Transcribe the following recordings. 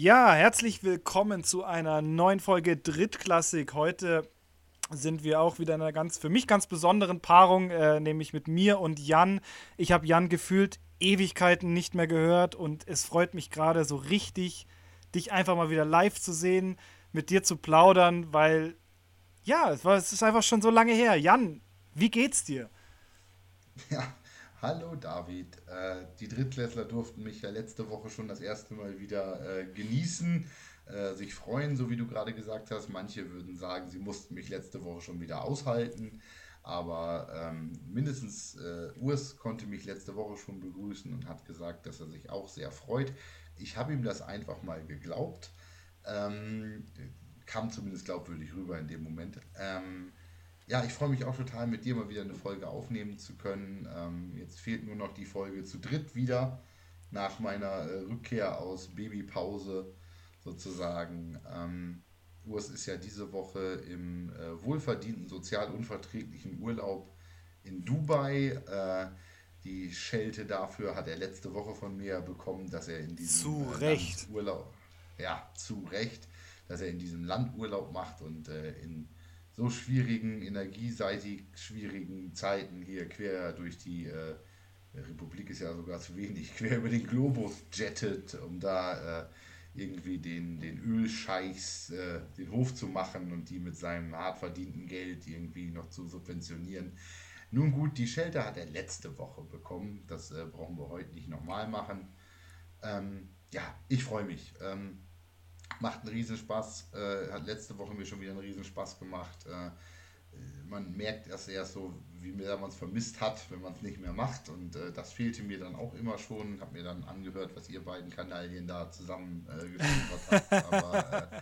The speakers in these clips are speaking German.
Ja, herzlich willkommen zu einer neuen Folge Drittklassik. Heute sind wir auch wieder in einer ganz, für mich ganz besonderen Paarung, äh, nämlich mit mir und Jan. Ich habe Jan gefühlt Ewigkeiten nicht mehr gehört und es freut mich gerade so richtig, dich einfach mal wieder live zu sehen, mit dir zu plaudern, weil ja, es, war, es ist einfach schon so lange her. Jan, wie geht's dir? Ja, Hallo David, äh, die Drittklässler durften mich ja letzte Woche schon das erste Mal wieder äh, genießen, äh, sich freuen, so wie du gerade gesagt hast. Manche würden sagen, sie mussten mich letzte Woche schon wieder aushalten, aber ähm, mindestens äh, Urs konnte mich letzte Woche schon begrüßen und hat gesagt, dass er sich auch sehr freut. Ich habe ihm das einfach mal geglaubt, ähm, kam zumindest glaubwürdig rüber in dem Moment. Ähm, ja, ich freue mich auch total, mit dir mal wieder eine Folge aufnehmen zu können. Ähm, jetzt fehlt nur noch die Folge zu dritt wieder nach meiner äh, Rückkehr aus Babypause sozusagen. Ähm, Urs ist ja diese Woche im äh, wohlverdienten, sozial unverträglichen Urlaub in Dubai. Äh, die Schelte dafür hat er letzte Woche von mir bekommen, dass er in diesem zu Recht. Urlaub, ja, zu Recht, dass er in diesem Land Urlaub macht und äh, in so schwierigen, energieseitig schwierigen Zeiten hier quer durch die äh, Republik ist ja sogar zu wenig, quer über den Globus jettet, um da äh, irgendwie den, den Ölscheichs äh, den Hof zu machen und die mit seinem hart verdienten Geld irgendwie noch zu subventionieren. Nun gut, die Shelter hat er letzte Woche bekommen. Das äh, brauchen wir heute nicht nochmal machen. Ähm, ja, ich freue mich. Ähm, macht einen Riesenspaß. Äh, hat letzte Woche mir schon wieder einen Riesenspaß gemacht. Äh, man merkt erst erst so, wie sehr man es vermisst hat, wenn man es nicht mehr macht. Und äh, das fehlte mir dann auch immer schon. Habe mir dann angehört, was ihr beiden Kanalien da zusammen äh, habt. Aber äh,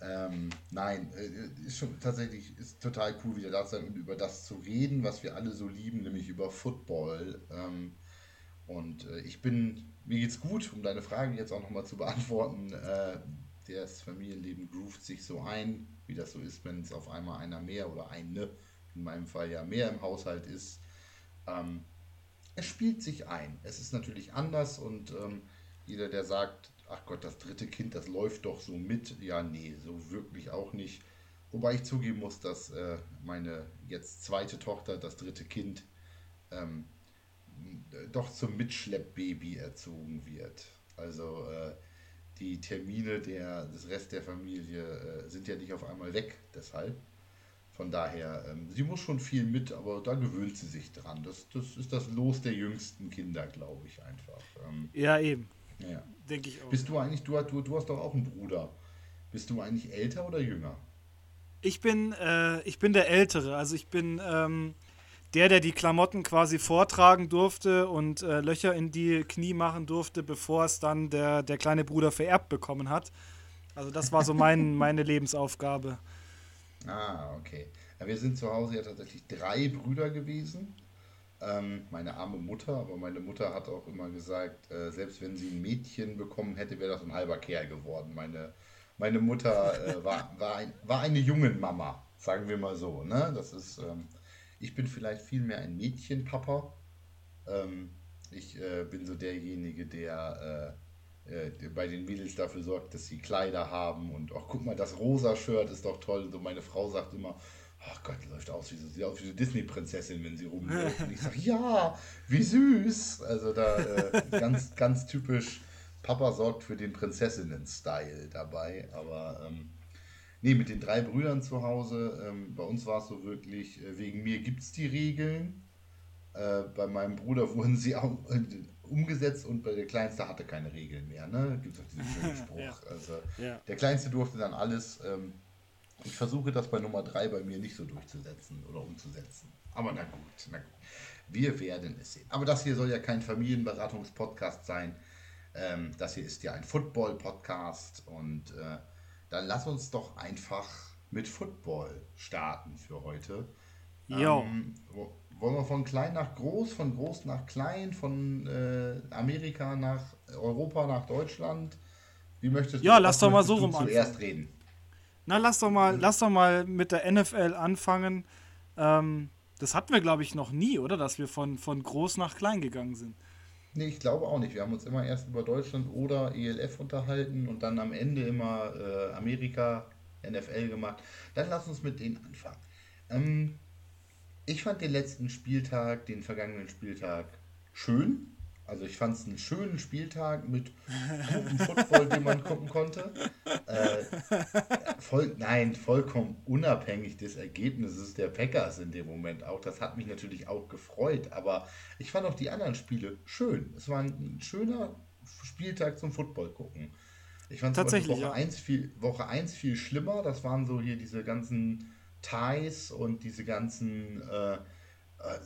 ähm, nein, äh, ist schon tatsächlich ist total cool, wieder da zu sein und über das zu reden, was wir alle so lieben, nämlich über Football. Ähm, und äh, ich bin mir geht's gut, um deine Frage jetzt auch nochmal zu beantworten. Äh, das Familienleben groovt sich so ein, wie das so ist, wenn es auf einmal einer mehr oder eine, in meinem Fall ja mehr im Haushalt ist. Ähm, es spielt sich ein. Es ist natürlich anders und ähm, jeder, der sagt, ach Gott, das dritte Kind, das läuft doch so mit, ja, nee, so wirklich auch nicht. Wobei ich zugeben muss, dass äh, meine jetzt zweite Tochter, das dritte Kind, ähm, doch zum Mitschleppbaby erzogen wird. Also äh, die Termine der, des Rest der Familie äh, sind ja nicht auf einmal weg, deshalb. Von daher, ähm, sie muss schon viel mit, aber da gewöhnt sie sich dran. Das, das ist das Los der jüngsten Kinder, glaube ich einfach. Ähm, ja, eben. Ja. Denke ich auch. Bist du eigentlich, du, du, du hast doch auch einen Bruder. Bist du eigentlich älter oder jünger? Ich bin, äh, ich bin der Ältere. Also ich bin ähm, der, der die Klamotten quasi vortragen durfte und äh, Löcher in die Knie machen durfte, bevor es dann der, der kleine Bruder vererbt bekommen hat. Also das war so mein, meine Lebensaufgabe. Ah, okay. Ja, wir sind zu Hause ja tatsächlich drei Brüder gewesen. Ähm, meine arme Mutter, aber meine Mutter hat auch immer gesagt, äh, selbst wenn sie ein Mädchen bekommen hätte, wäre das ein halber Kerl geworden. Meine, meine Mutter äh, war, war, ein, war eine junge Mama, sagen wir mal so. Ne? Das ist... Ähm, ich bin vielleicht viel mehr ein Mädchenpapa. Ähm, ich äh, bin so derjenige, der, äh, äh, bei den Mädels dafür sorgt, dass sie Kleider haben und auch guck mal, das rosa Shirt ist doch toll. So meine Frau sagt immer, ach Gott, die läuft aus wie so, wie eine Disney-Prinzessin, wenn sie rumläuft. Und ich sage, ja, wie süß. Also da äh, ganz, ganz typisch, Papa sorgt für den Prinzessinnen-Style dabei. Aber ähm, Nee, mit den drei Brüdern zu Hause. Ähm, bei uns war es so wirklich, äh, wegen mir gibt es die Regeln. Äh, bei meinem Bruder wurden sie auch, äh, umgesetzt und bei der Kleinste hatte keine Regeln mehr. Ne? Gibt es auch diesen schönen Spruch. ja. Also, ja. Der Kleinste durfte dann alles. Ähm, ich versuche das bei Nummer drei bei mir nicht so durchzusetzen oder umzusetzen. Aber na gut, na gut. Wir werden es sehen. Aber das hier soll ja kein Familienberatungspodcast sein. Ähm, das hier ist ja ein Football-Podcast und äh, dann lass uns doch einfach mit Football starten für heute. Ja. Ähm, wollen wir von klein nach groß, von groß nach klein, von äh, Amerika nach Europa nach Deutschland? Wie möchtest ja, du? lass doch mal so rum zuerst reden. Na, lass doch mal, lass doch mal mit der NFL anfangen. Ähm, das hatten wir, glaube ich, noch nie, oder? Dass wir von, von groß nach klein gegangen sind. Nee, ich glaube auch nicht. Wir haben uns immer erst über Deutschland oder ELF unterhalten und dann am Ende immer äh, Amerika, NFL gemacht. Dann lass uns mit denen anfangen. Ähm, ich fand den letzten Spieltag, den vergangenen Spieltag, schön. Also ich fand es einen schönen Spieltag mit gutem Football, den man gucken konnte. Äh, voll, nein, vollkommen unabhängig des Ergebnisses der Packers in dem Moment auch. Das hat mich natürlich auch gefreut, aber ich fand auch die anderen Spiele schön. Es war ein schöner Spieltag zum Football gucken. Ich fand Tatsächlich, Woche, ja. 1 viel, Woche 1 viel schlimmer. Das waren so hier diese ganzen Ties und diese ganzen äh, äh,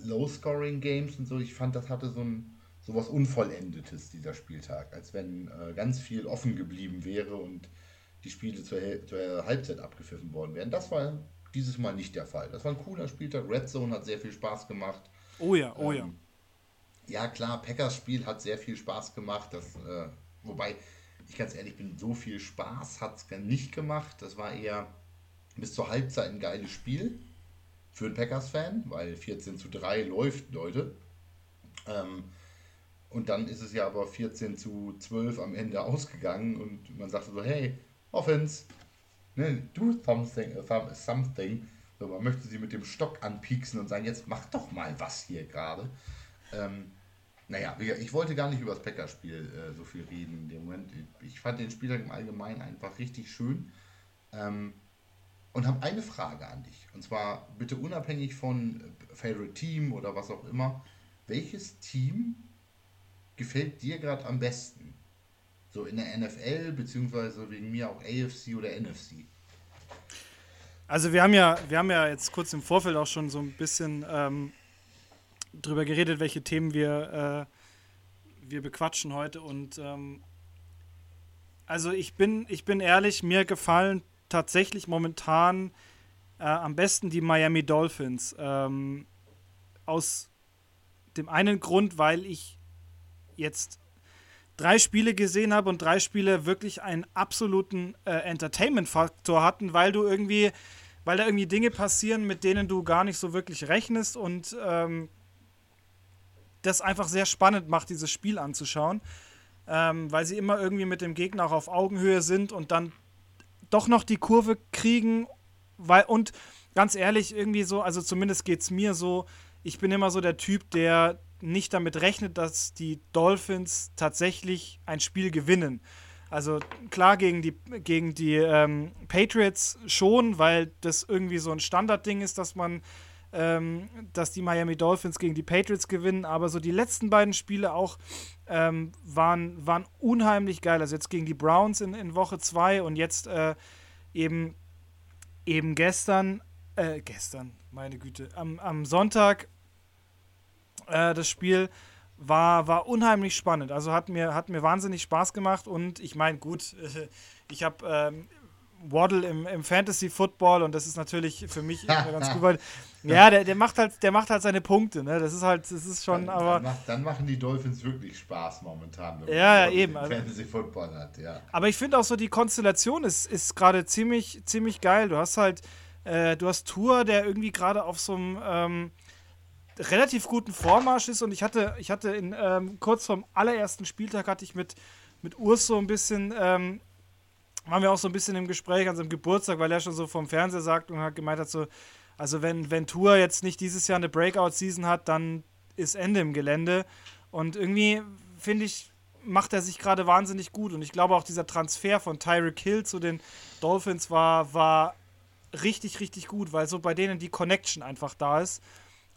Low-Scoring-Games und so. Ich fand, das hatte so ein sowas Unvollendetes, dieser Spieltag, als wenn äh, ganz viel offen geblieben wäre und die Spiele zur, zur Halbzeit abgepfiffen worden wären. Das war dieses Mal nicht der Fall. Das war ein cooler Spieltag. Red Zone hat sehr viel Spaß gemacht. Oh ja, oh ja. Ähm, ja, klar, Packers Spiel hat sehr viel Spaß gemacht. Das, äh, wobei, ich ganz ehrlich bin, so viel Spaß hat es nicht gemacht. Das war eher bis zur Halbzeit ein geiles Spiel für einen Packers-Fan, weil 14 zu 3 läuft, Leute. Ähm, und dann ist es ja aber 14 zu 12 am Ende ausgegangen und man sagte so, hey, Offense, ne, do something, some- something. So, man möchte sie mit dem Stock anpieksen und sagen, jetzt mach doch mal was hier gerade. Ähm, naja, ich wollte gar nicht über das Packerspiel äh, so viel reden in dem Moment. Ich fand den Spieltag im Allgemeinen einfach richtig schön. Ähm, und habe eine Frage an dich. Und zwar bitte unabhängig von äh, Favorite Team oder was auch immer. Welches Team gefällt dir gerade am besten? So in der NFL, beziehungsweise wegen mir auch AFC oder NFC? Also wir haben ja, wir haben ja jetzt kurz im Vorfeld auch schon so ein bisschen ähm, drüber geredet, welche Themen wir, äh, wir bequatschen heute. Und ähm, also ich bin, ich bin ehrlich, mir gefallen tatsächlich momentan äh, am besten die Miami Dolphins. Ähm, aus dem einen Grund, weil ich jetzt drei Spiele gesehen habe und drei Spiele wirklich einen absoluten äh, Entertainment-Faktor hatten, weil du irgendwie, weil da irgendwie Dinge passieren, mit denen du gar nicht so wirklich rechnest und ähm, das einfach sehr spannend macht, dieses Spiel anzuschauen, ähm, weil sie immer irgendwie mit dem Gegner auch auf Augenhöhe sind und dann doch noch die Kurve kriegen, weil und ganz ehrlich, irgendwie so, also zumindest geht es mir so, ich bin immer so der Typ, der nicht damit rechnet, dass die Dolphins tatsächlich ein Spiel gewinnen. Also klar gegen die, gegen die ähm, Patriots schon, weil das irgendwie so ein Standardding ist, dass man, ähm, dass die Miami Dolphins gegen die Patriots gewinnen, aber so die letzten beiden Spiele auch ähm, waren, waren unheimlich geil. Also jetzt gegen die Browns in, in Woche 2 und jetzt äh, eben, eben gestern, äh, gestern, meine Güte, am, am Sonntag äh, das Spiel war, war unheimlich spannend. Also hat mir, hat mir wahnsinnig Spaß gemacht und ich meine, gut, ich habe ähm, Waddle im, im Fantasy Football und das ist natürlich für mich immer ganz gut, weil ja, der, der macht halt, der macht halt seine Punkte, ne? Das ist halt, das ist schon, dann, aber. Dann, macht, dann machen die Dolphins wirklich Spaß momentan. Ja, ja, eben, also- Fantasy Football hat, ja. Aber ich finde auch so, die Konstellation ist, ist gerade ziemlich, ziemlich geil. Du hast halt, äh, du hast Tour, der irgendwie gerade auf so einem ähm, relativ guten Vormarsch ist und ich hatte, ich hatte in, ähm, kurz vorm allerersten Spieltag hatte ich mit, mit Urs so ein bisschen, ähm, waren wir auch so ein bisschen im Gespräch an seinem Geburtstag, weil er schon so vom Fernseher sagt und hat gemeint hat so, also wenn, Tour jetzt nicht dieses Jahr eine Breakout-Season hat, dann ist Ende im Gelände. Und irgendwie, finde ich, macht er sich gerade wahnsinnig gut. Und ich glaube auch dieser Transfer von Tyreek Hill zu den Dolphins war, war richtig, richtig gut, weil so bei denen die Connection einfach da ist.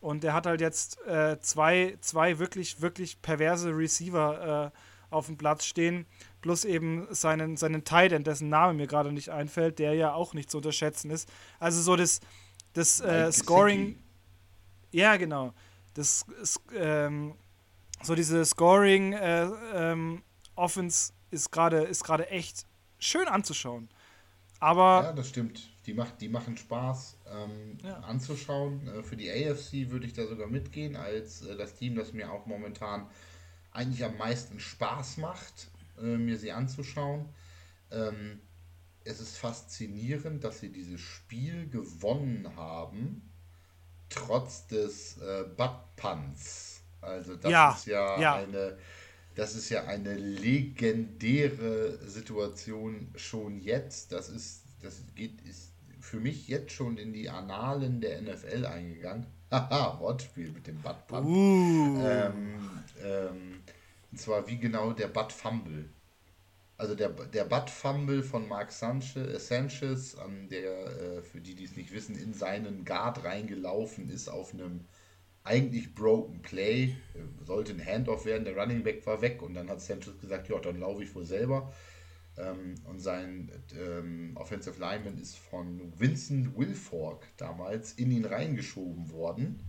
Und er hat halt jetzt äh, zwei, zwei wirklich, wirklich perverse Receiver äh, auf dem Platz stehen, plus eben seinen, seinen Tight End, dessen Name mir gerade nicht einfällt, der ja auch nicht zu unterschätzen ist. Also so das, das äh, Scoring. Ja, genau. Das ähm, so diese Scoring äh, ähm, Offense ist gerade ist gerade echt schön anzuschauen. Aber Ja, das stimmt. Die, macht, die machen Spaß ähm, Ja. anzuschauen. Äh, für die AFC würde ich da sogar mitgehen, als äh, das Team, das mir auch momentan eigentlich am meisten Spaß macht, äh, mir sie anzuschauen. Ähm, es ist faszinierend, dass sie dieses Spiel gewonnen haben, trotz des äh, Butt Punts. Also das Ja, ist ja, ja. eine das ist ja eine legendäre Situation schon jetzt. Das ist, das geht, ist für mich jetzt schon in die Annalen der NFL eingegangen. Haha, Wortspiel mit dem Butt Pump. Uh. Ähm, ähm, und zwar wie genau der Butt Fumble. Also der, der Butt Fumble von Mark Sanchez, Sanchez an der, äh, für die, die es nicht wissen, in seinen Guard reingelaufen ist auf einem eigentlich broken Play, sollte ein Handoff werden, der Running Back war weg und dann hat Sanchez gesagt, ja, dann laufe ich wohl selber. Ähm, und sein ähm, Offensive Lineman ist von Vincent Wilfork damals in ihn reingeschoben worden.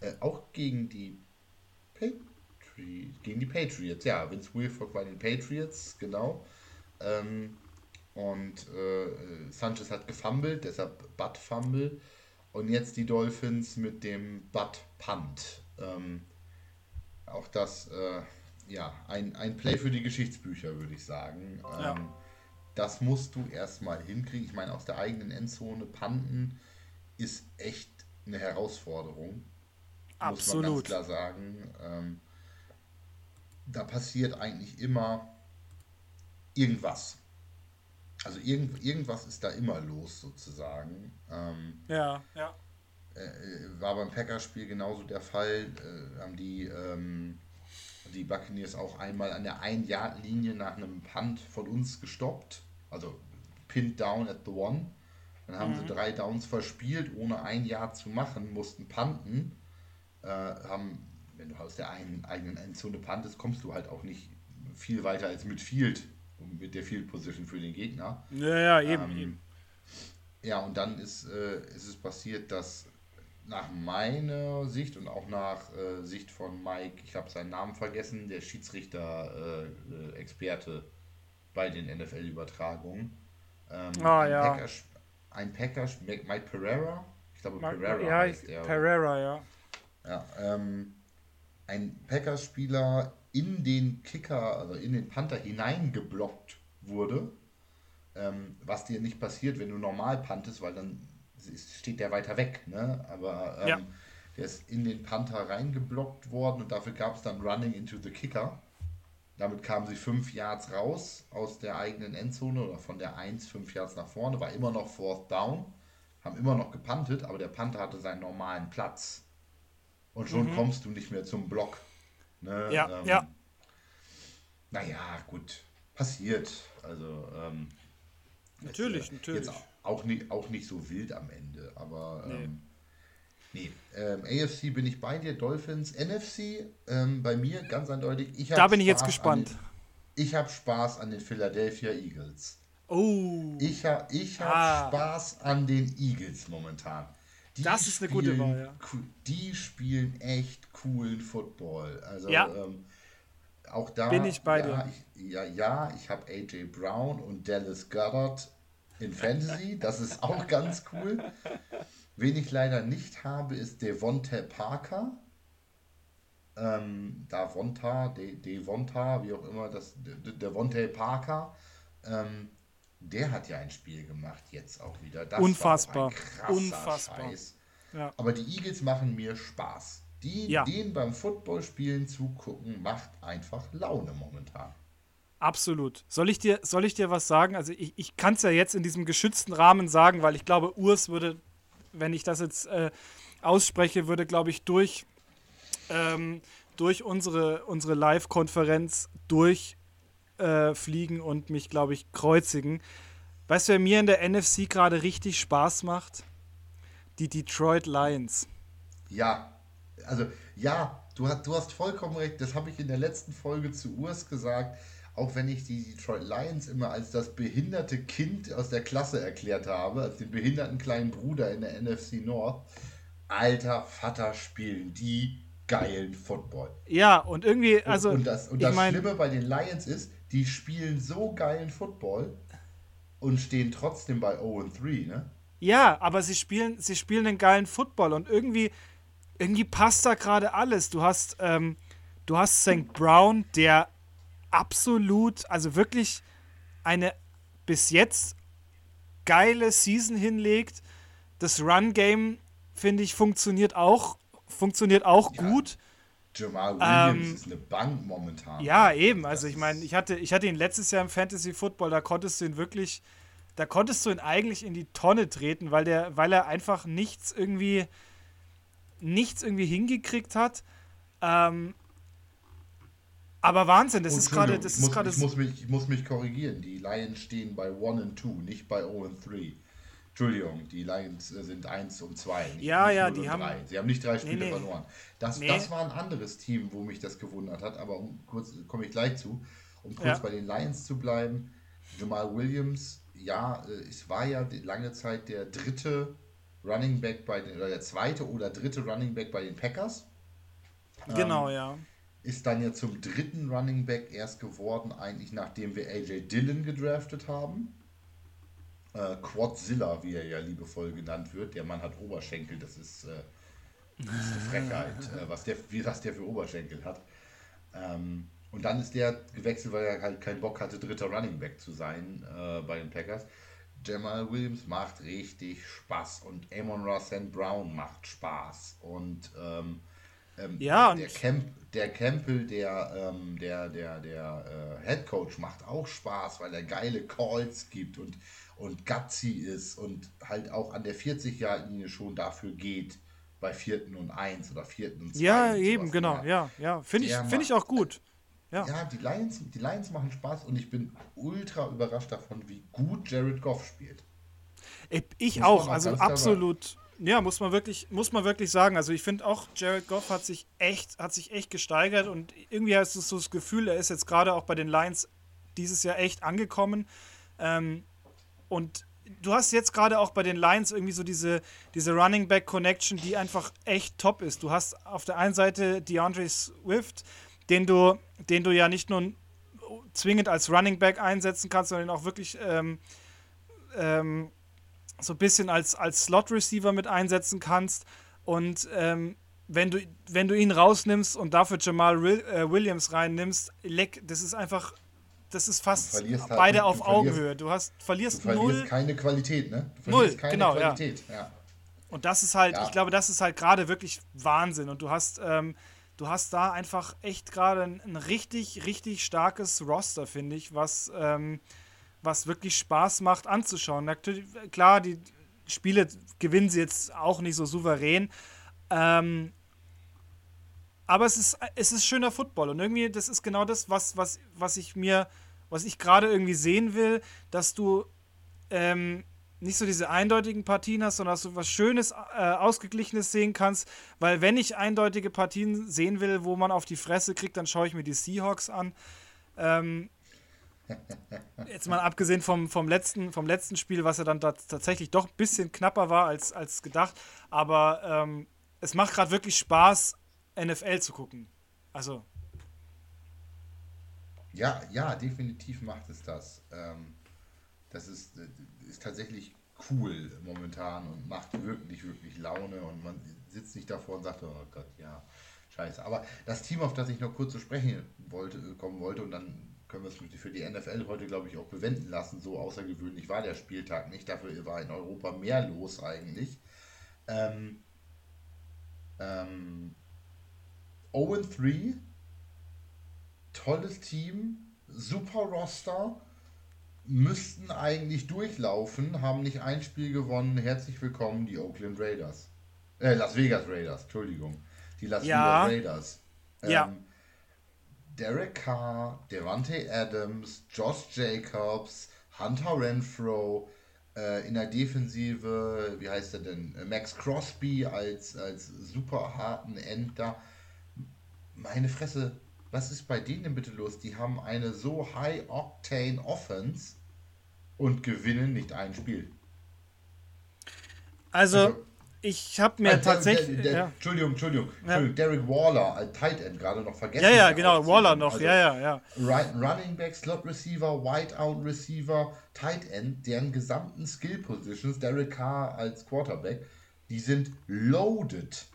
Äh, auch gegen die Patriots, gegen die Patriots, ja, Vince Wilfork bei den Patriots, genau. Ähm, und äh, Sanchez hat gefummelt, deshalb Butt Fumble. Und jetzt die Dolphins mit dem Butt Punt. Ähm, auch das, äh, ja, ein, ein Play für die Geschichtsbücher, würde ich sagen. Ja. Ähm, das musst du erstmal hinkriegen. Ich meine, aus der eigenen Endzone panten ist echt eine Herausforderung. Absolut. Muss man ganz klar sagen. Ähm, da passiert eigentlich immer irgendwas. Also irgend, irgendwas ist da immer los sozusagen. Ähm, ja, ja. Äh, war beim Packerspiel genauso der Fall. Äh, haben die, ähm, die Buccaneers auch einmal an der Ein-Yard-Linie nach einem Punt von uns gestoppt. Also pinned down at the one. Dann haben mhm. sie drei Downs verspielt, ohne ein Jahr zu machen, mussten punten. Äh, haben, wenn du aus der einen, eigenen Endzone puntest, kommst du halt auch nicht viel weiter als mit Field mit der Field Position für den Gegner. Ja, ja, eben. Ähm, eben. Ja, und dann ist, äh, ist es passiert, dass nach meiner Sicht und auch nach äh, Sicht von Mike, ich habe seinen Namen vergessen, der Schiedsrichter-Experte äh, bei den NFL-Übertragungen. Ähm, ah, ein ja. Packer, ein Packer, Mike Pereira, ich glaube Pereira ja, heißt er. Pereira, ja. Ja, ähm, ein Packers-Spieler in den Kicker, also in den Panther hineingeblockt wurde, ähm, was dir nicht passiert, wenn du normal pantest, weil dann steht der weiter weg, ne? Aber ähm, ja. der ist in den Panther reingeblockt worden und dafür gab es dann Running into the Kicker. Damit kamen sie fünf Yards raus aus der eigenen Endzone oder von der 1 fünf Yards nach vorne, war immer noch Fourth Down, haben immer noch gepantet, aber der Panther hatte seinen normalen Platz. Und schon mhm. kommst du nicht mehr zum Block. Ne? Ja, ähm, ja. Naja, gut, passiert. Also, ähm, natürlich, jetzt, natürlich. Jetzt auch nicht, auch nicht so wild am Ende, aber ähm, nee. Ähm, AFC bin ich bei dir, Dolphins, NFC ähm, bei mir ganz eindeutig. Ich da bin Spaß ich jetzt gespannt. Den, ich habe Spaß an den Philadelphia Eagles. Oh. Ich habe ich hab ah. Spaß an den Eagles momentan. Die das ist spielen, eine gute Wahl, ja. Die spielen echt coolen Football. Also, ja. ähm, auch da bin ich bei ja, dir. Ich, ja, ja, ich habe AJ Brown und Dallas Goddard in Fantasy. Das ist auch ganz cool. Wen ich leider nicht habe, ist Devonta Parker. Ähm, Davonta, De, Devonta, wie auch immer, das Devonta Parker. Ähm, der hat ja ein Spiel gemacht jetzt auch wieder. Das Unfassbar. Unfassbar. Scheiß. Ja. Aber die Eagles machen mir Spaß. Die, ja. Denen beim Footballspielen zugucken, macht einfach Laune momentan. Absolut. Soll ich dir, soll ich dir was sagen? Also ich, ich kann es ja jetzt in diesem geschützten Rahmen sagen, weil ich glaube, Urs würde, wenn ich das jetzt äh, ausspreche, würde, glaube ich, durch, ähm, durch unsere, unsere Live-Konferenz durchfliegen äh, und mich, glaube ich, kreuzigen. Weißt du, wer mir in der NFC gerade richtig Spaß macht? Die Detroit Lions. Ja, also ja, du, du hast vollkommen recht. Das habe ich in der letzten Folge zu Urs gesagt auch wenn ich die Detroit Lions immer als das behinderte Kind aus der Klasse erklärt habe, als den behinderten kleinen Bruder in der NFC North, alter Vater spielen die geilen Football. Ja, und irgendwie, also. Und, und das, und das mein, Schlimme bei den Lions ist, die spielen so geilen Football und stehen trotzdem bei 0-3, ne? Ja, aber sie spielen, sie spielen einen geilen Football und irgendwie, irgendwie passt da gerade alles. Du hast, ähm, du hast St. Brown, der absolut, also wirklich eine bis jetzt geile Season hinlegt. Das Run-Game, finde ich, funktioniert auch, funktioniert auch ja. gut. Jamal Williams ähm, ist eine Bank momentan. Ja, eben. Also ich meine, ich hatte, ich hatte ihn letztes Jahr im Fantasy Football, da konntest du ihn wirklich, da konntest du ihn eigentlich in die Tonne treten, weil der, weil er einfach nichts irgendwie, nichts irgendwie hingekriegt hat. Ähm, aber Wahnsinn, das ist gerade, gerade. Ich, muss mich, ich muss mich korrigieren. Die Lions stehen bei 1 und 2, nicht bei 0 und 3. Entschuldigung, die Lions äh, sind 1 und 2. Ja, ja, die haben. Drei. Sie haben nicht drei Spiele nee, nee. verloren. Das, nee. das war ein anderes Team, wo mich das gewundert hat, aber um kurz komme ich gleich zu. Um kurz ja. bei den Lions zu bleiben, Jamal Williams, ja, äh, es war ja lange Zeit der dritte Running Back bei den, oder der zweite oder dritte Running Back bei den Packers. Genau, ähm, ja. Ist dann ja zum dritten Running Back erst geworden, eigentlich nachdem wir AJ Dillon gedraftet haben äh, Quadzilla, wie er ja liebevoll genannt wird. Der Mann hat Oberschenkel, das ist, äh, das ist eine Frechheit, äh, was, der, wie, was der für Oberschenkel hat. Ähm, und dann ist der gewechselt, weil er halt keinen Bock hatte, dritter Running Back zu sein äh, bei den Packers. Jamal Williams macht richtig Spaß und Amon Ross Brown macht Spaß. Und ähm, ähm, ja, der, Camp, der Campbell, der, ähm, der, der, der äh, Head Coach, macht auch Spaß, weil er geile Calls gibt und und gutsy ist und halt auch an der 40-Jahr-Linie schon dafür geht, bei vierten und eins oder vierten und zwei. Ja, eben, genau, ja, ja. Finde ich, find ich auch gut. Ja, ja die, Lions, die Lions machen Spaß und ich bin ultra überrascht davon, wie gut Jared Goff spielt. Ich, auch, also absolut. Ja, muss man wirklich, muss man wirklich sagen. Also ich finde auch, Jared Goff hat sich echt, hat sich echt gesteigert und irgendwie hast du so das Gefühl, er ist jetzt gerade auch bei den Lions dieses Jahr echt angekommen. Ähm, und du hast jetzt gerade auch bei den Lions irgendwie so diese, diese Running Back Connection, die einfach echt top ist. Du hast auf der einen Seite DeAndre Swift, den du, den du ja nicht nur zwingend als Running Back einsetzen kannst, sondern auch wirklich ähm, ähm, so ein bisschen als, als Slot-Receiver mit einsetzen kannst. Und ähm, wenn, du, wenn du ihn rausnimmst und dafür Jamal äh, Williams reinnimmst, leck, das ist einfach das ist fast halt, beide auf Augenhöhe. Du hast, verlierst, du verlierst null. keine Qualität, ne? Du null, genau, Qualität. Ja. ja. Und das ist halt, ja. ich glaube, das ist halt gerade wirklich Wahnsinn. Und du hast, ähm, du hast da einfach echt gerade ein, ein, richtig, richtig starkes Roster, finde ich, was, ähm, was wirklich Spaß macht anzuschauen. Natürlich, klar, die Spiele gewinnen sie jetzt auch nicht so souverän. Ähm, aber es ist, es ist schöner Football und irgendwie, das ist genau das, was, was, was ich mir, was ich gerade irgendwie sehen will, dass du ähm, nicht so diese eindeutigen Partien hast, sondern dass du was Schönes, äh, Ausgeglichenes sehen kannst. Weil wenn ich eindeutige Partien sehen will, wo man auf die Fresse kriegt, dann schaue ich mir die Seahawks an. Ähm, jetzt mal abgesehen vom, vom, letzten, vom letzten Spiel, was ja dann tatsächlich doch ein bisschen knapper war als, als gedacht. Aber ähm, es macht gerade wirklich Spaß, NFL zu gucken. Also. Ja, ja, definitiv macht es das. Ähm, das ist, ist tatsächlich cool momentan und macht wirklich, wirklich Laune und man sitzt nicht davor und sagt, oh Gott, ja, scheiße. Aber das Team, auf das ich noch kurz zu sprechen wollte, kommen wollte und dann können wir es für die NFL heute, glaube ich, auch bewenden lassen. So außergewöhnlich war der Spieltag nicht. Dafür war in Europa mehr los eigentlich. Ähm, ähm, 0-3, tolles Team, super Roster, müssten eigentlich durchlaufen, haben nicht ein Spiel gewonnen. Herzlich willkommen, die Oakland Raiders. Äh, Las Vegas Raiders, Entschuldigung. Die Las ja. Vegas Raiders. Ähm, ja. Derek Carr, Devante Adams, Josh Jacobs, Hunter Renfro, äh, in der Defensive, wie heißt er denn? Max Crosby als, als super harten End da meine Fresse, was ist bei denen denn bitte los? Die haben eine so high-octane Offense und gewinnen nicht ein Spiel. Also, also ich habe mir äh, tatsächlich. Der, der, ja. Entschuldigung, Entschuldigung, ja. Entschuldigung, Derek Waller als Tight End gerade noch vergessen. Ja, ja, genau, Waller noch, also, ja, ja, ja. Running Back, Slot Receiver, Whiteout Receiver, Tight End, deren gesamten Skill Positions, Derek Carr als Quarterback, die sind loaded.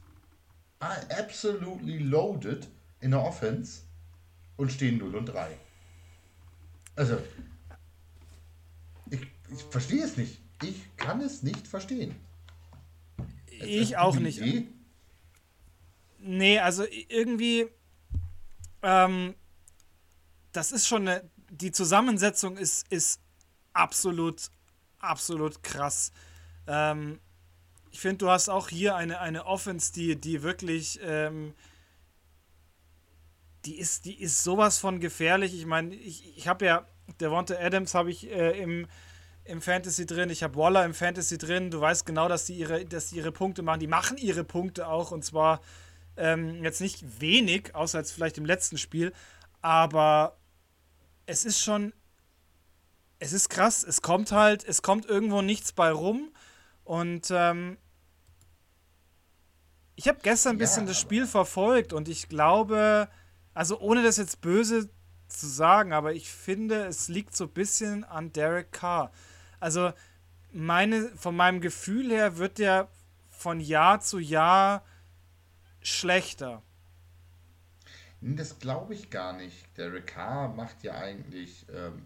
Absolutely loaded in der Offense und stehen 0 und 3. Also, ich, ich verstehe es nicht. Ich kann es nicht verstehen. Ich auch nicht. nee, also irgendwie, ähm, das ist schon eine, die Zusammensetzung ist, ist absolut, absolut krass. Ähm, ich finde, du hast auch hier eine, eine Offense, die, die wirklich, ähm, die ist, die ist sowas von gefährlich. Ich meine, ich, ich habe ja, der Devonta Adams habe ich äh, im, im Fantasy drin, ich habe Waller im Fantasy drin. Du weißt genau, dass die ihre, dass die ihre Punkte machen. Die machen ihre Punkte auch und zwar ähm, jetzt nicht wenig, außer jetzt vielleicht im letzten Spiel, aber es ist schon, es ist krass. Es kommt halt, es kommt irgendwo nichts bei rum und ähm, ich habe gestern ein bisschen ja, das Spiel verfolgt und ich glaube, also ohne das jetzt böse zu sagen, aber ich finde, es liegt so ein bisschen an Derek Carr. Also meine, von meinem Gefühl her wird der von Jahr zu Jahr schlechter. Das glaube ich gar nicht. Derek Carr macht ja eigentlich ähm,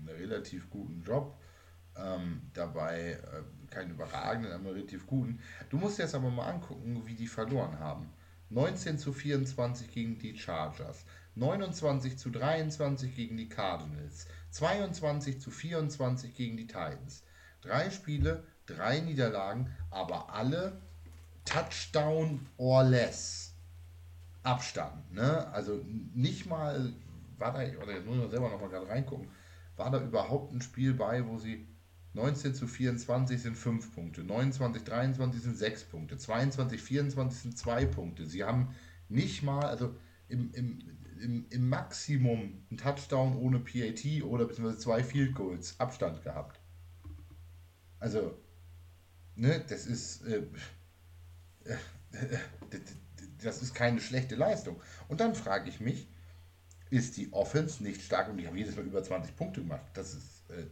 einen relativ guten Job ähm, dabei. Äh, keinen überragenden, aber relativ guten. Du musst jetzt aber mal angucken, wie die verloren haben. 19 zu 24 gegen die Chargers, 29 zu 23 gegen die Cardinals, 22 zu 24 gegen die Titans. Drei Spiele, drei Niederlagen, aber alle Touchdown or less. Abstand. Ne? Also nicht mal, war da, oder jetzt muss ich selber noch mal gerade reingucken, war da überhaupt ein Spiel bei, wo sie 19 zu 24 sind 5 Punkte, 29, 23 sind 6 Punkte, 22, 24 sind 2 Punkte. Sie haben nicht mal, also im, im, im, im Maximum einen Touchdown ohne PAT oder beziehungsweise zwei Field Goals Abstand gehabt. Also, ne, das ist, äh, äh, das ist keine schlechte Leistung. Und dann frage ich mich, ist die Offense nicht stark und die haben jedes Mal über 20 Punkte gemacht. Das ist, äh,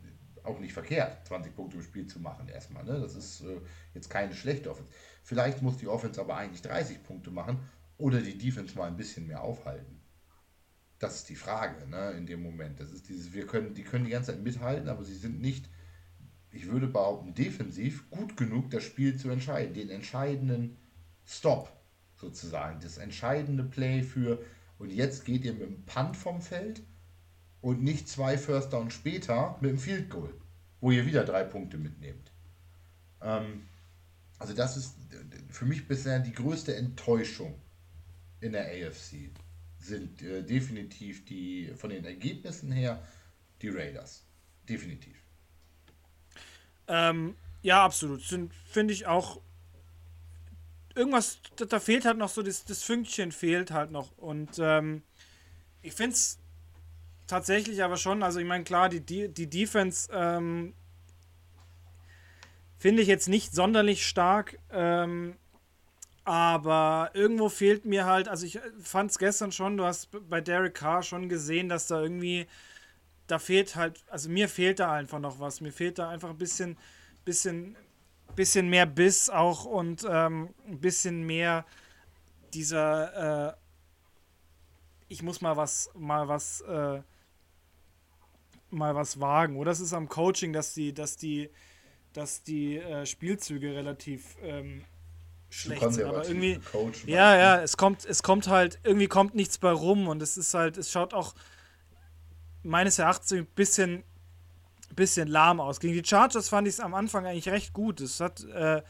auch nicht verkehrt, 20 Punkte im Spiel zu machen erstmal. Ne? Das ist äh, jetzt keine schlechte Offense. Vielleicht muss die Offense aber eigentlich 30 Punkte machen oder die Defense mal ein bisschen mehr aufhalten. Das ist die Frage ne, in dem Moment. Das ist dieses, wir können, die können die ganze Zeit mithalten, aber sie sind nicht, ich würde behaupten, defensiv gut genug, das Spiel zu entscheiden. Den entscheidenden Stop sozusagen, das entscheidende Play für, und jetzt geht ihr mit dem Punt vom Feld und nicht zwei First Down später mit dem Field Goal, wo ihr wieder drei Punkte mitnehmt. Ähm, also das ist für mich bisher die größte Enttäuschung in der AFC. Sind äh, definitiv die, von den Ergebnissen her, die Raiders. Definitiv. Ähm, ja, absolut. Finde ich auch. Irgendwas, da, da, fehlt halt noch so, das, das Fünkchen fehlt halt noch. Und ähm, ich finde es tatsächlich aber schon, also ich meine, klar, die, die, die Defense ähm, finde ich jetzt nicht sonderlich stark, ähm, aber irgendwo fehlt mir halt, also ich fand es gestern schon, du hast bei Derek Carr schon gesehen, dass da irgendwie, da fehlt halt, also mir fehlt da einfach noch was, mir fehlt da einfach ein bisschen, bisschen, bisschen mehr Biss auch und ähm, ein bisschen mehr dieser, äh, ich muss mal was, mal was, äh, mal was wagen. Oder es ist am Coaching, dass die, dass die, dass die äh, Spielzüge relativ ähm, schlecht. Aber irgendwie, Coach, ja, ja, es kommt, es kommt halt, irgendwie kommt nichts bei rum und es ist halt, es schaut auch meines Erachtens ein bisschen, bisschen lahm aus. Gegen die Chargers fand ich es am Anfang eigentlich recht gut. Es hat äh,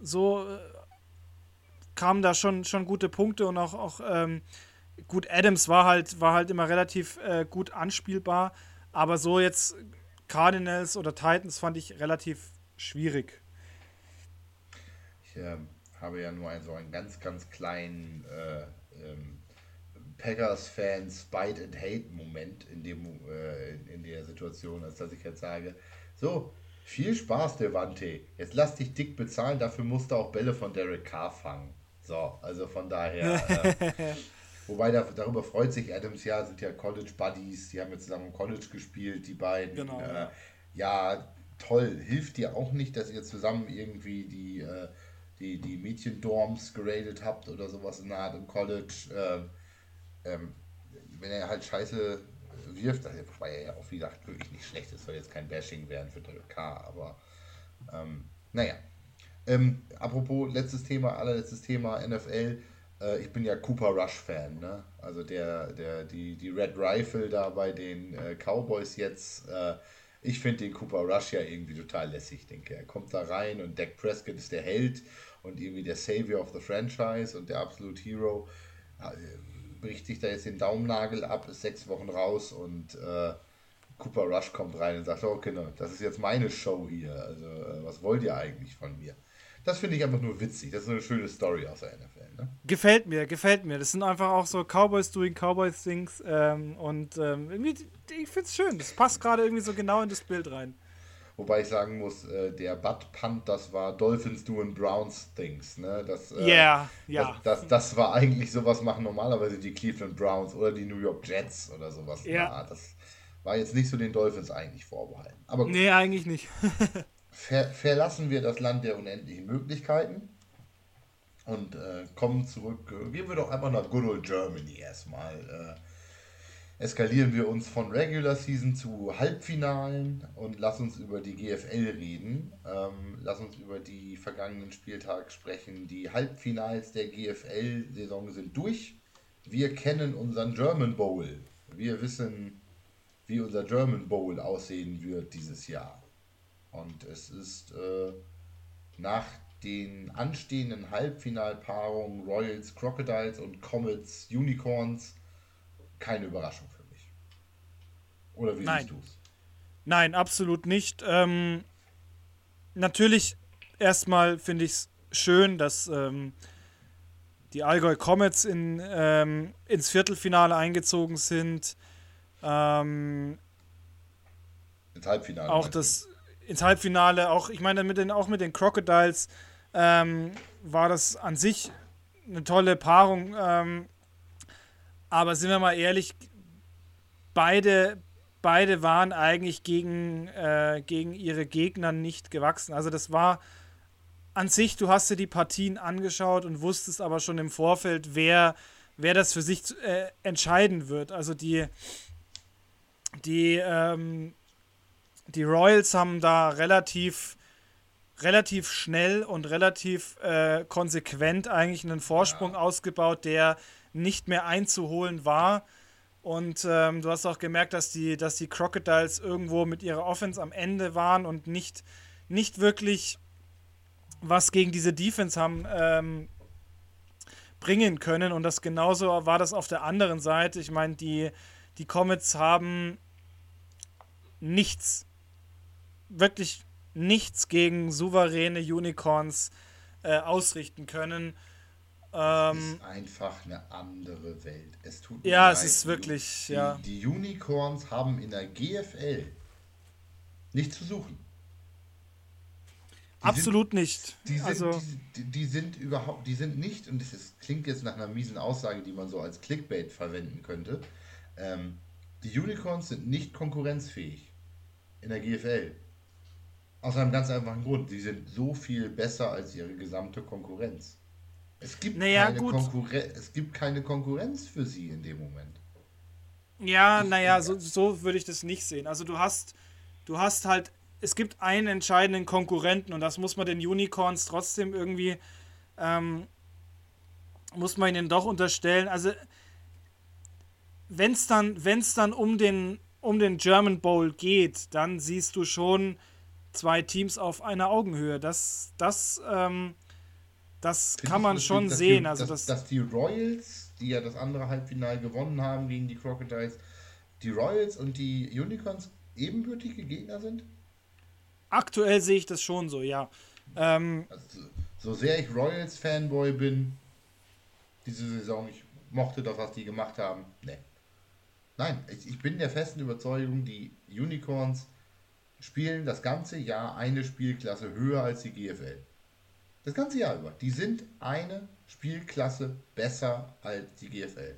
so äh, kamen da schon, schon gute Punkte und auch, auch ähm, gut, Adams war halt, war halt immer relativ äh, gut anspielbar. Aber so jetzt Cardinals oder Titans fand ich relativ schwierig. Äh, habe ja nur einen, so einen ganz, ganz kleinen äh, ähm, Packers-Fans Bite and Hate-Moment in, äh, in, in der Situation, als dass ich jetzt sage, so, viel Spaß, Devante. Jetzt lass dich dick bezahlen, dafür musst du auch Bälle von Derek Carr fangen. So, also von daher. Äh, Wobei da, darüber freut sich Adams ja, sind ja College Buddies, die haben ja zusammen im College gespielt, die beiden. Genau. Äh, ja, toll. Hilft dir auch nicht, dass ihr zusammen irgendwie die, äh, die, die Mädchendorms geradet habt oder sowas in der Art im College. Ähm, ähm, wenn er halt Scheiße wirft, also, wobei er ja auch, wie gesagt, wirklich nicht schlecht ist, soll jetzt kein Bashing werden für K, aber ähm, naja. Ähm, apropos letztes Thema, allerletztes Thema NFL. Äh, ich bin ja Cooper Rush-Fan, ne? Also der, der, die, die Red Rifle da bei den äh, Cowboys jetzt. Äh, ich finde den Cooper Rush ja irgendwie total lässig, denke er. kommt da rein und Dak Prescott ist der Held und irgendwie der Savior of the Franchise und der Absolute Hero. Äh, bricht sich da jetzt den Daumennagel ab, ist sechs Wochen raus und äh, Cooper Rush kommt rein und sagt, okay, no, das ist jetzt meine Show hier. Also, äh, was wollt ihr eigentlich von mir? Das finde ich einfach nur witzig. Das ist eine schöne Story aus der NFL. Ne? Gefällt mir, gefällt mir. Das sind einfach auch so Cowboys doing Cowboys Things. Ähm, und ähm, irgendwie, ich finde es schön. Das passt gerade irgendwie so genau in das Bild rein. Wobei ich sagen muss, äh, der Butt Punt, das war Dolphins doing Browns Things. Ne? Das, äh, yeah, ja. Das, das, das, war eigentlich sowas machen normalerweise die Cleveland Browns oder die New York Jets oder sowas. Ja. Na, das war jetzt nicht so den Dolphins eigentlich vorbehalten. Aber gut. Nee, eigentlich nicht. ver verlassen wir das Land der unendlichen Möglichkeiten und äh, kommen zurück. Äh, gehen wir doch einfach nach Good Old Germany erstmal. Eskalieren wir uns von Regular Season zu Halbfinalen und lass uns über die GFL reden. Ähm, lass uns über die vergangenen Spieltage sprechen. Die Halbfinals der GFL-Saison sind durch. Wir kennen unseren German Bowl. Wir wissen, wie unser German Bowl aussehen wird dieses Jahr. Und es ist äh, nach den anstehenden Halbfinalpaarungen Royals Crocodiles und Comets Unicorns keine Überraschung für mich. Oder wie Nein. siehst du es? Nein, absolut nicht. Ähm, natürlich, erstmal finde ich es schön, dass ähm, die Allgäu Comets in, ähm, ins Viertelfinale eingezogen sind. Ähm, ins Halbfinale. Auch das, ins Halbfinale, auch, ich meine, mit den, auch mit den Crocodiles ähm, war das an sich eine tolle Paarung. Aber sind wir mal ehrlich, beide, beide waren eigentlich gegen, äh, gegen ihre Gegner nicht gewachsen. Also das war an sich, du hast dir die Partien angeschaut und wusstest aber schon im Vorfeld, wer, wer das für sich äh, entscheiden wird. Also die, die ähm, die Royals haben da relativ, relativ schnell und relativ äh, konsequent eigentlich einen Vorsprung ja. ausgebaut, der nicht mehr einzuholen war. Und ähm, du hast auch gemerkt, dass die, dass die Crocodiles irgendwo mit ihrer Offense am Ende waren und nicht, nicht wirklich was gegen diese Defense haben ähm, bringen können. Und das genauso war das auf der anderen Seite. Ich meine, die, die Comets haben nichts wirklich nichts gegen souveräne Unicorns äh, ausrichten können. Ähm, es ist einfach eine andere Welt. Es tut ja, leid. es ist wirklich, die, ja. Die Unicorns haben in der GFL nichts zu suchen. Die Absolut sind, nicht. Die sind, also, die, die, sind überhaupt, die sind nicht, und das ist, klingt jetzt nach einer miesen Aussage, die man so als Clickbait verwenden könnte. Ähm, die Unicorns sind nicht konkurrenzfähig in der GFL. Aus einem ganz einfachen Grund. Sie sind so viel besser als ihre gesamte Konkurrenz. Es gibt, naja, keine, Konkurren es gibt keine Konkurrenz für sie in dem Moment. Ja, naja, so, so würde ich das nicht sehen. Also du hast, du hast halt, es gibt einen entscheidenden Konkurrenten und das muss man den Unicorns trotzdem irgendwie, ähm, muss man ihnen doch unterstellen. Also wenn es dann, wenn's dann um den, um den German Bowl geht, dann siehst du schon, zwei Teams auf einer Augenhöhe. Das, das, ähm, das kann man schon sehen. Die, also dass, dass die Royals, die ja das andere Halbfinale gewonnen haben gegen die Crocodiles, die Royals und die Unicorns ebenbürtige Gegner sind? Aktuell sehe ich das schon so, ja. Ähm, also, so sehr ich Royals-Fanboy bin, diese Saison, ich mochte das, was die gemacht haben. Nee. Nein, ich, ich bin der festen Überzeugung, die Unicorns spielen das ganze Jahr eine Spielklasse höher als die GFL. Das ganze Jahr über. Die sind eine Spielklasse besser als die GFL.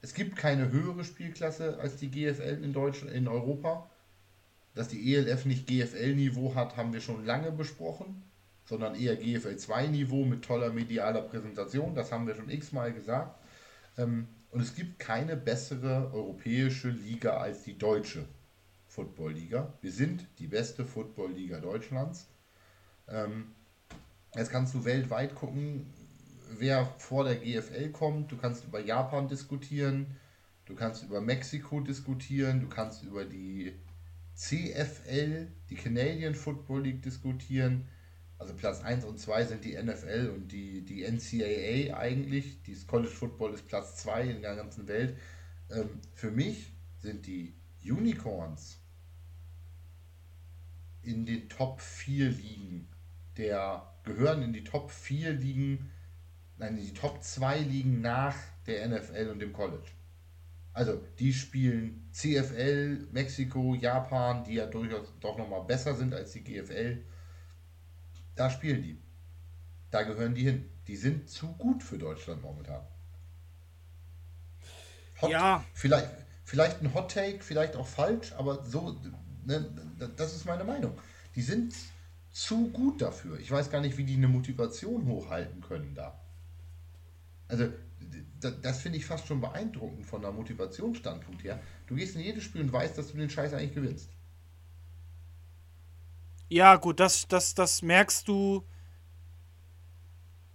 Es gibt keine höhere Spielklasse als die GFL in Deutschland, in Europa. Dass die ELF nicht GFL-Niveau hat, haben wir schon lange besprochen, sondern eher GFL 2-Niveau mit toller medialer Präsentation. Das haben wir schon x-mal gesagt. Ähm, und es gibt keine bessere europäische Liga als die deutsche. Football-Liga. Wir sind die beste Football-Liga Deutschlands. Ähm, jetzt kannst du weltweit gucken. wer vor der GFL kommt, du kannst über Japan diskutieren, du kannst über Mexiko diskutieren, du kannst über die CFL, die Canadian Football League diskutieren. Also Platz 1 und 2 sind die NFL und die, die NCAA eigentlich. Dieses College Football ist Platz 2 in der ganzen Welt. Ähm, für mich sind die Unicorns in den Top 4 Ligen der gehören in die Top 4 Ligen, nein, in die Top 2 Ligen nach der NFL und dem College. Also die spielen CFL, Mexiko, Japan, die ja durchaus doch nochmal besser sind als die GFL. Da spielen die. Da gehören die hin. Die sind zu gut für Deutschland momentan. Hot, ja. Vielleicht, vielleicht ein Hot Take, vielleicht auch falsch, aber so, ne, das ist meine Meinung. Die sind zu gut dafür. Ich weiß gar nicht, wie die eine Motivation hochhalten können da. Also, das finde ich fast schon beeindruckend von der Motivationsstandpunkt her. Du gehst in jedes Spiel und weißt, dass du den Scheiß eigentlich gewinnst. Ja, gut, das, das, das merkst du.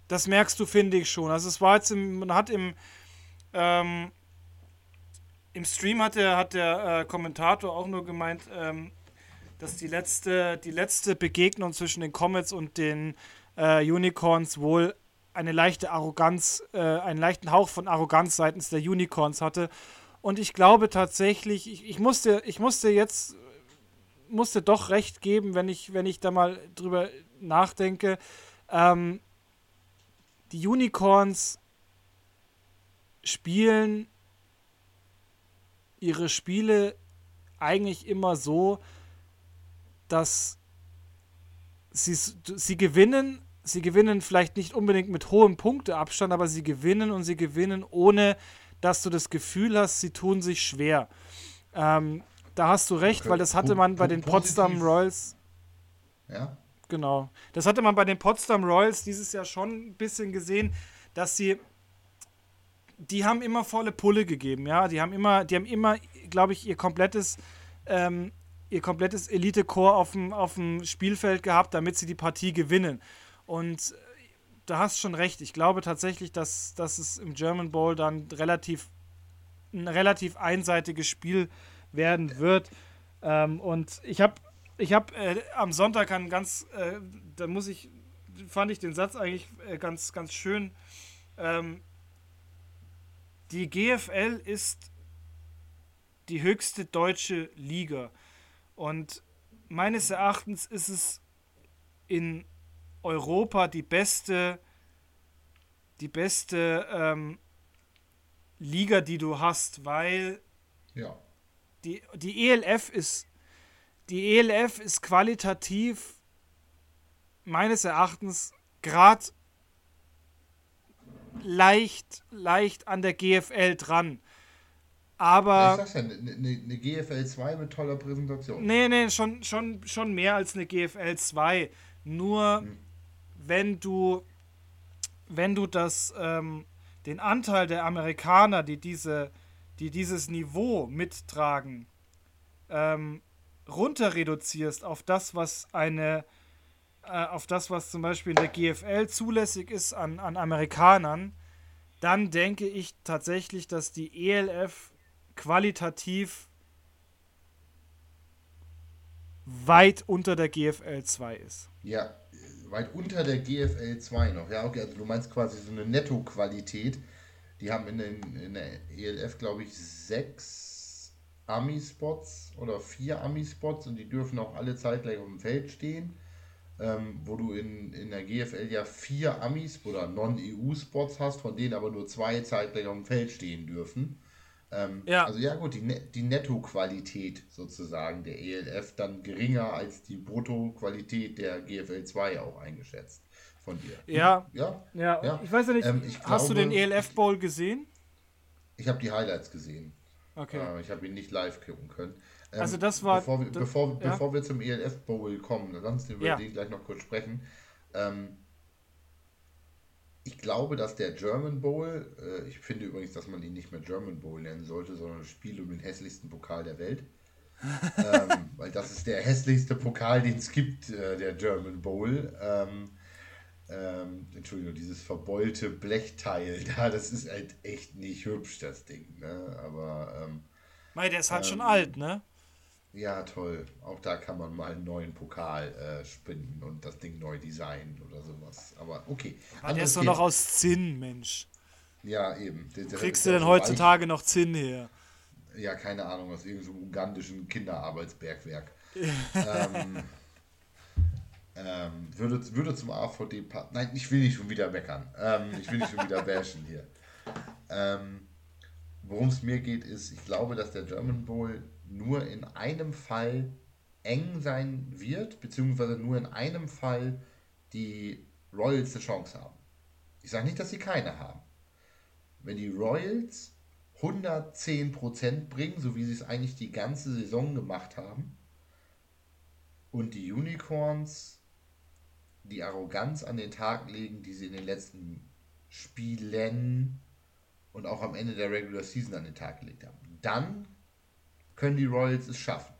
Das merkst du, finde ich schon. Also es war jetzt im, man hat im, ähm, im Stream hat der, hat der äh, Kommentator auch nur gemeint, ähm, dass die letzte, die letzte Begegnung zwischen den Comets und den äh, Unicorns wohl eine leichte Arroganz, äh, einen leichten Hauch von Arroganz seitens der Unicorns hatte. Und ich glaube tatsächlich, ich, ich, musste, ich musste jetzt, musste doch recht geben, wenn ich, wenn ich da mal drüber nachdenke. Ähm, die Unicorns spielen ihre Spiele eigentlich immer so, dass sie, sie gewinnen, sie gewinnen vielleicht nicht unbedingt mit hohem Punkteabstand, aber sie gewinnen und sie gewinnen, ohne dass du das Gefühl hast, sie tun sich schwer. Ähm, da hast du recht, okay. weil das hatte man bei den Potsdam Royals. Ja. Genau. Das hatte man bei den Potsdam Royals dieses Jahr schon ein bisschen gesehen, dass sie die haben immer volle Pulle gegeben, ja. Die haben immer, die haben immer, glaube ich, ihr komplettes ähm, ihr komplettes Elite-Core auf dem, auf dem Spielfeld gehabt, damit sie die Partie gewinnen. Und äh, da hast schon recht. Ich glaube tatsächlich, dass, dass es im German Bowl dann relativ ein relativ einseitiges Spiel werden wird. Ähm, und ich habe ich hab, äh, am Sonntag einen ganz, äh, da muss ich, fand ich den Satz eigentlich äh, ganz, ganz schön. Ähm, die GFL ist die höchste deutsche Liga. Und meines Erachtens ist es in Europa die beste, die beste ähm, Liga, die du hast, weil ja. die, die ELF ist die ELF ist qualitativ meines Erachtens gerade leicht, leicht an der GFL dran. Aber. Ich sag's ja, eine, eine GFL 2 mit toller Präsentation. Nee, nee, schon, schon, schon mehr als eine GFL 2. Nur hm. wenn du, wenn du das, ähm, den Anteil der Amerikaner, die diese, die dieses Niveau mittragen, ähm, runter reduzierst auf das, was eine, äh, auf das, was zum Beispiel in der GFL zulässig ist an, an Amerikanern, dann denke ich tatsächlich, dass die ELF qualitativ weit unter der GFL 2 ist. Ja, weit unter der GFL 2 noch. Ja, okay, also du meinst quasi so eine Netto-Qualität. Die haben in, den, in der ELF, glaube ich, sechs Ami-Spots oder vier Ami-Spots und die dürfen auch alle zeitgleich auf dem Feld stehen. Ähm, wo du in, in der GFL ja vier Amis oder Non-EU-Spots hast, von denen aber nur zwei zeitgleich auf dem Feld stehen dürfen. Ähm, ja. Also ja gut, die, die Netto-Qualität sozusagen der ELF dann geringer als die Brutto-Qualität der GFL 2 auch eingeschätzt von dir. Ja. Ja. Ja. ja. Ich weiß ja nicht, ähm, hast glaube, du den ELF Bowl gesehen? Ich habe die Highlights gesehen. Okay. Äh, ich habe ihn nicht live gucken können. Ähm, also das war... Bevor wir, das, bevor, ja. bevor wir zum ELF Bowl kommen, lass uns über den gleich noch kurz sprechen. Ähm, ich glaube, dass der German Bowl, äh, ich finde übrigens, dass man ihn nicht mehr German Bowl nennen sollte, sondern Spiel um den hässlichsten Pokal der Welt. ähm, weil das ist der hässlichste Pokal, den es gibt, äh, der German Bowl. Ähm, ähm, Entschuldigung, dieses verbeulte Blechteil da, das ist halt echt nicht hübsch, das Ding, ne? Aber, ähm, Mei, der ist halt ähm, schon alt, ne? Ja, toll. Auch da kann man mal einen neuen Pokal äh, spinnen und das Ding neu designen oder sowas. Aber okay. Aber der ist doch noch aus Zinn, Mensch. Ja, eben. Der, der Kriegst du denn heutzutage weich. noch Zinn her? Ja, keine Ahnung, aus irgendeinem ugandischen Kinderarbeitsbergwerk. ähm, ähm, würde, würde zum AVD passen. Nein, ich will nicht schon wieder meckern. Ähm, ich will nicht schon wieder bashen hier. Ähm, Worum es mir geht, ist, ich glaube, dass der German Bowl nur in einem Fall eng sein wird, beziehungsweise nur in einem Fall die Royals eine Chance haben. Ich sage nicht, dass sie keine haben. Wenn die Royals 110% bringen, so wie sie es eigentlich die ganze Saison gemacht haben, und die Unicorns die Arroganz an den Tag legen, die sie in den letzten Spielen und auch am Ende der Regular Season an den Tag gelegt haben, dann können die Royals es schaffen.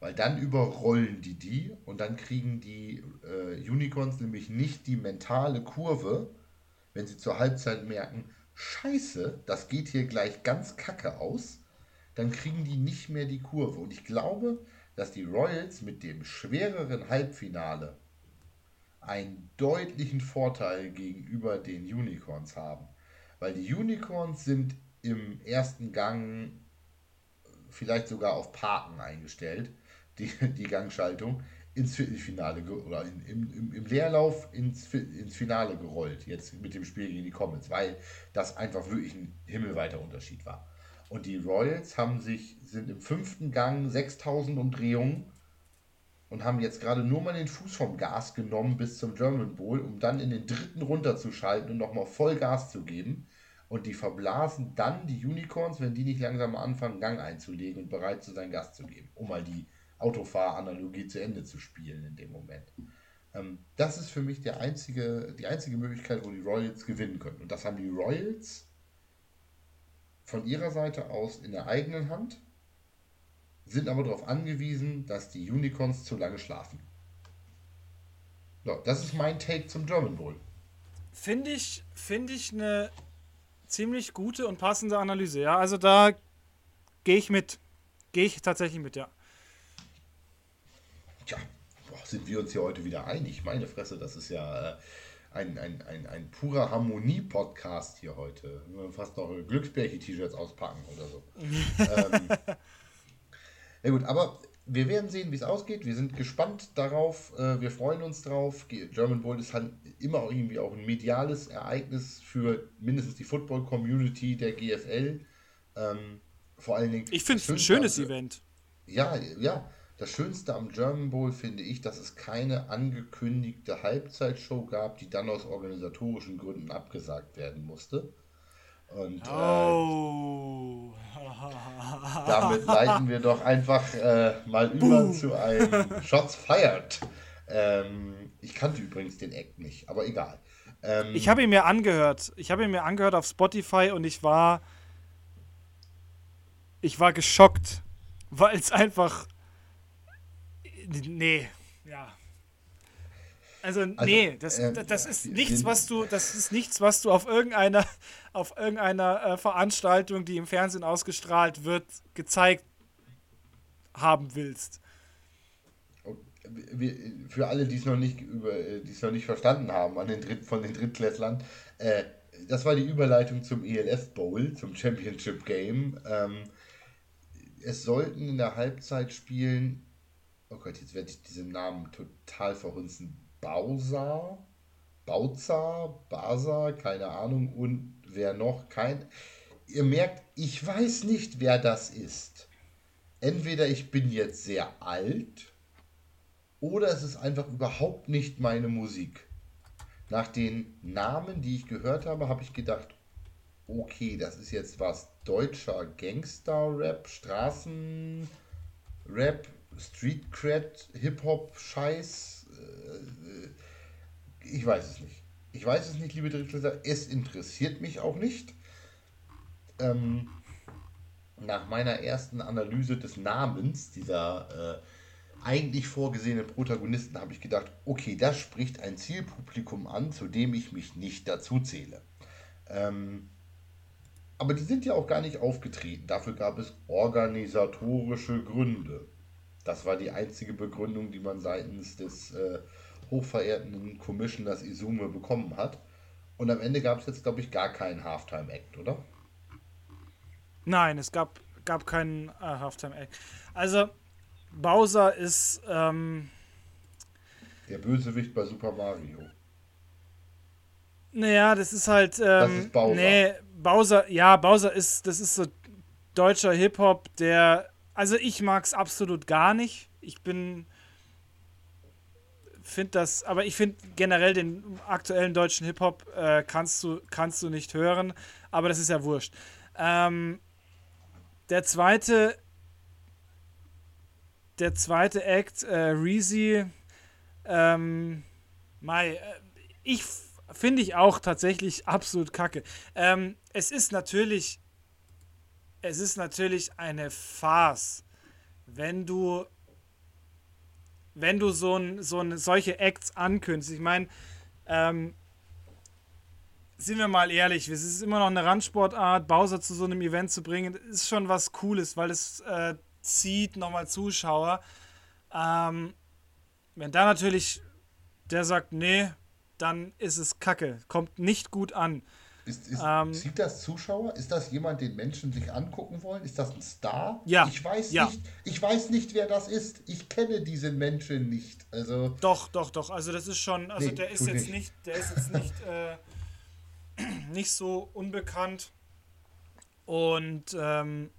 Weil dann überrollen die die und dann kriegen die äh, Unicorns nämlich nicht die mentale Kurve, wenn sie zur Halbzeit merken, scheiße, das geht hier gleich ganz kacke aus, dann kriegen die nicht mehr die Kurve. Und ich glaube, dass die Royals mit dem schwereren Halbfinale einen deutlichen Vorteil gegenüber den Unicorns haben. Weil die Unicorns sind im ersten Gang vielleicht sogar auf Parken eingestellt, die, die Gangschaltung, ins Viertelfinale oder in, im, im, Leerlauf ins, ins Finale gerollt, jetzt mit dem Spiel gegen die Comets, weil das einfach wirklich ein himmelweiter Unterschied war. Und die Royals haben sich, sind im fünften Gang 6000 Umdrehungen und haben jetzt gerade nur mal den Fuß vom Gas genommen bis zum German Bowl, um dann in den dritten runterzuschalten und nochmal voll Gas zu geben. Und die verblasen dann die Unicorns, wenn die nicht langsam anfangen, Gang einzulegen und bereit zu sein, Gas zu geben, um mal die Autofahranalogie zu Ende zu spielen in dem Moment. Ähm, das ist für mich der einzige, die einzige Möglichkeit, wo die Royals gewinnen können. Und das haben die Royals von ihrer Seite aus in der eigenen Hand sind aber darauf angewiesen, dass die Unicorns zu lange schlafen. So, das ist mein Take zum German Bowl. Finde ich, find ich eine ziemlich gute und passende Analyse. Ja, also da gehe ich mit. Gehe ich tatsächlich mit, ja. Tja, boah, sind wir uns hier heute wieder einig. Meine Fresse, das ist ja äh, ein, ein, ein, ein purer Harmonie-Podcast hier heute. Wir fast noch Glücksbärchen-T-Shirts auspacken oder so. ähm, ja gut, aber wir werden sehen, wie es ausgeht. Wir sind gespannt darauf. Äh, wir freuen uns drauf. German Bowl ist halt immer auch irgendwie auch ein mediales Ereignis für mindestens die Football-Community der GFL. Ähm, vor allen Dingen. Ich finde es ein schönes am, Event. Ja, ja. Das Schönste am German Bowl finde ich, dass es keine angekündigte Halbzeitshow gab, die dann aus organisatorischen Gründen abgesagt werden musste. Und oh. äh, damit leiten wir doch einfach äh, mal über zu einem Shots Fired. Ähm, ich kannte übrigens den Act nicht, aber egal. Ähm, ich habe ihn mir angehört. Ich habe ihn mir angehört auf Spotify und ich war. Ich war geschockt, weil es einfach. Nee, ja. Also, also nee, das, äh, das ist nichts, was du, das ist nichts, was du auf irgendeiner, auf irgendeiner äh, Veranstaltung, die im Fernsehen ausgestrahlt wird, gezeigt haben willst. Für alle, die es noch nicht über, die es noch nicht verstanden haben, an den Dritt, von den Drittklässlern, äh, das war die Überleitung zum ELF Bowl, zum Championship Game. Ähm, es sollten in der Halbzeit spielen, oh Gott, jetzt werde ich diesen Namen total verhunzen, Bausa, Bauza, Basa, keine Ahnung, und wer noch kein. Ihr merkt, ich weiß nicht, wer das ist. Entweder ich bin jetzt sehr alt oder es ist einfach überhaupt nicht meine Musik. Nach den Namen, die ich gehört habe, habe ich gedacht, okay, das ist jetzt was deutscher Gangster-Rap, Straßen-Rap, Street-Cred, Hip-Hop-Scheiß. Äh, ich weiß es nicht. Ich weiß es nicht, liebe Drittleser. Es interessiert mich auch nicht. Ähm, nach meiner ersten Analyse des Namens dieser äh, eigentlich vorgesehenen Protagonisten habe ich gedacht, okay, das spricht ein Zielpublikum an, zu dem ich mich nicht dazu zähle. Ähm, aber die sind ja auch gar nicht aufgetreten. Dafür gab es organisatorische Gründe. Das war die einzige Begründung, die man seitens des äh, hochverehrten Commissioners Izume bekommen hat. Und am Ende gab es jetzt, glaube ich, gar keinen Halftime-Act, oder? Nein, es gab, gab keinen äh, Halftime-Act. Also, Bowser ist. Ähm, Der Bösewicht bei Super Mario. Naja, das ist halt. Ähm, das ist Bowser. Nee, Bowser, ja, Bowser ist, das ist so deutscher Hip-Hop, der. Also ich mag es absolut gar nicht. Ich bin. Finde das, aber ich finde generell den aktuellen deutschen Hip-Hop äh, kannst, du, kannst du nicht hören, aber das ist ja wurscht. Ähm, der zweite, der zweite Act, äh, Reezy, ähm, Mai, äh, ich finde ich auch tatsächlich absolut kacke. Ähm, es ist natürlich, es ist natürlich eine Farce, wenn du, wenn du so, ein, so eine, solche Acts ankündigst. Ich meine, ähm, sind wir mal ehrlich, es ist immer noch eine Randsportart, Bowser zu so einem Event zu bringen, ist schon was Cooles, weil es äh, zieht nochmal Zuschauer. Ähm, wenn da natürlich der sagt, nee, dann ist es Kacke, kommt nicht gut an. Ist, ist, ähm, sieht das Zuschauer? Ist das jemand, den Menschen sich angucken wollen? Ist das ein Star? Ja. Ich weiß ja. nicht. Ich weiß nicht, wer das ist. Ich kenne diesen Menschen nicht. Also. Doch, doch, doch. Also das ist schon. Also nee, der ist jetzt nicht. nicht. Der ist jetzt nicht. äh, nicht so unbekannt. Und ähm,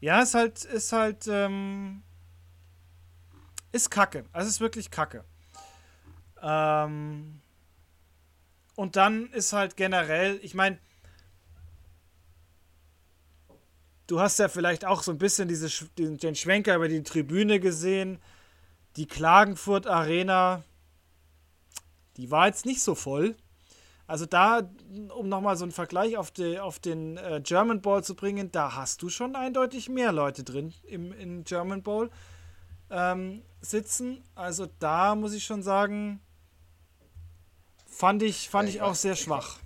ja, ist halt, ist halt, ähm, ist Kacke. Also ist wirklich Kacke. Ähm, und dann ist halt generell, ich meine, du hast ja vielleicht auch so ein bisschen diese, den, Schwenker über die Tribüne gesehen. Die Klagenfurt Arena, die war jetzt nicht so voll. Also da, um nochmal so einen Vergleich auf, die, auf den äh, German Bowl zu bringen, da hast du schon eindeutig mehr Leute drin im, im German Bowl ähm, sitzen. Also da muss ich schon sagen, fand ich, fand ich, ich auch weiß, sehr schwach.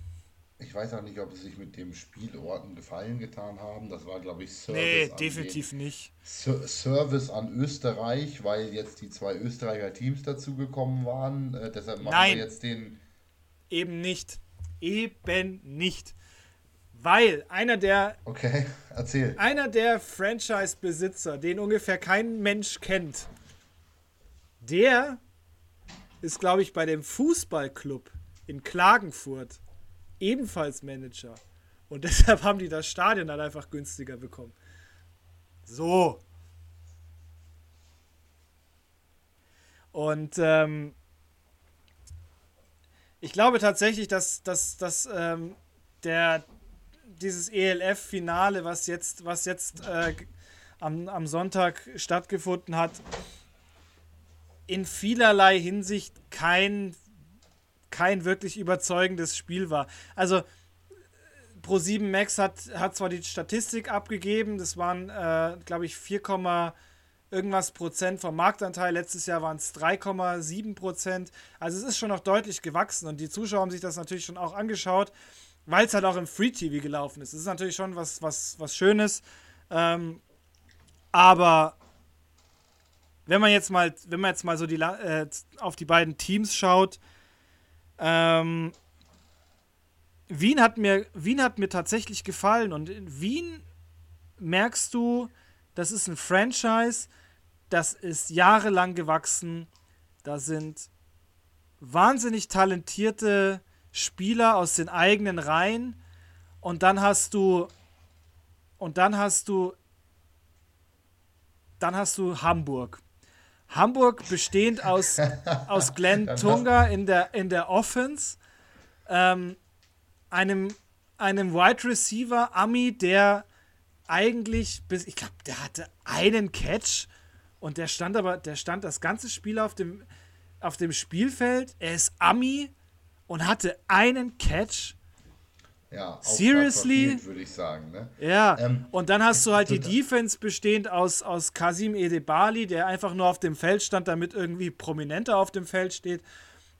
Ich weiß auch nicht, ob sie sich mit dem Spielorten Gefallen getan haben. Das war, glaube ich, Service. Nee, definitiv den, nicht. Service an Österreich, weil jetzt die zwei Österreicher Teams dazugekommen waren. Äh, deshalb machen Nein, wir jetzt den. Eben nicht. Eben nicht. Weil einer der. Okay, erzähl. Einer der Franchise-Besitzer, den ungefähr kein Mensch kennt, der ist, glaube ich, bei dem Fußballclub in Klagenfurt ebenfalls Manager. Und deshalb haben die das Stadion dann einfach günstiger bekommen. So. Und ähm, ich glaube tatsächlich, dass, dass, dass ähm, der, dieses ELF-Finale, was jetzt, was jetzt äh, am, am Sonntag stattgefunden hat, in vielerlei Hinsicht kein kein wirklich überzeugendes Spiel war. Also Pro7 Max hat, hat zwar die Statistik abgegeben, das waren, äh, glaube ich, 4, irgendwas Prozent vom Marktanteil. Letztes Jahr waren es 3,7 Prozent. Also es ist schon noch deutlich gewachsen und die Zuschauer haben sich das natürlich schon auch angeschaut, weil es halt auch im Free TV gelaufen ist. Das ist natürlich schon was, was, was Schönes. Ähm, aber wenn man jetzt mal, wenn man jetzt mal so die, äh, auf die beiden Teams schaut, ähm, Wien, hat mir, Wien hat mir tatsächlich gefallen und in Wien merkst du, das ist ein Franchise, das ist jahrelang gewachsen. Da sind wahnsinnig talentierte Spieler aus den eigenen Reihen und dann hast du und dann hast du dann hast du Hamburg. Hamburg bestehend aus, aus Glenn Tunga in der, in der Offense, ähm, einem, einem Wide Receiver, Ami, der eigentlich bis, ich glaube, der hatte einen Catch und der stand aber, der stand das ganze Spiel auf dem, auf dem Spielfeld. Er ist Ami und hatte einen Catch. Ja, Seriously? würde ich sagen. Ne? Ja, ähm, und dann hast du halt die Defense bestehend aus, aus Kasim Edebali, der einfach nur auf dem Feld stand, damit irgendwie prominenter auf dem Feld steht.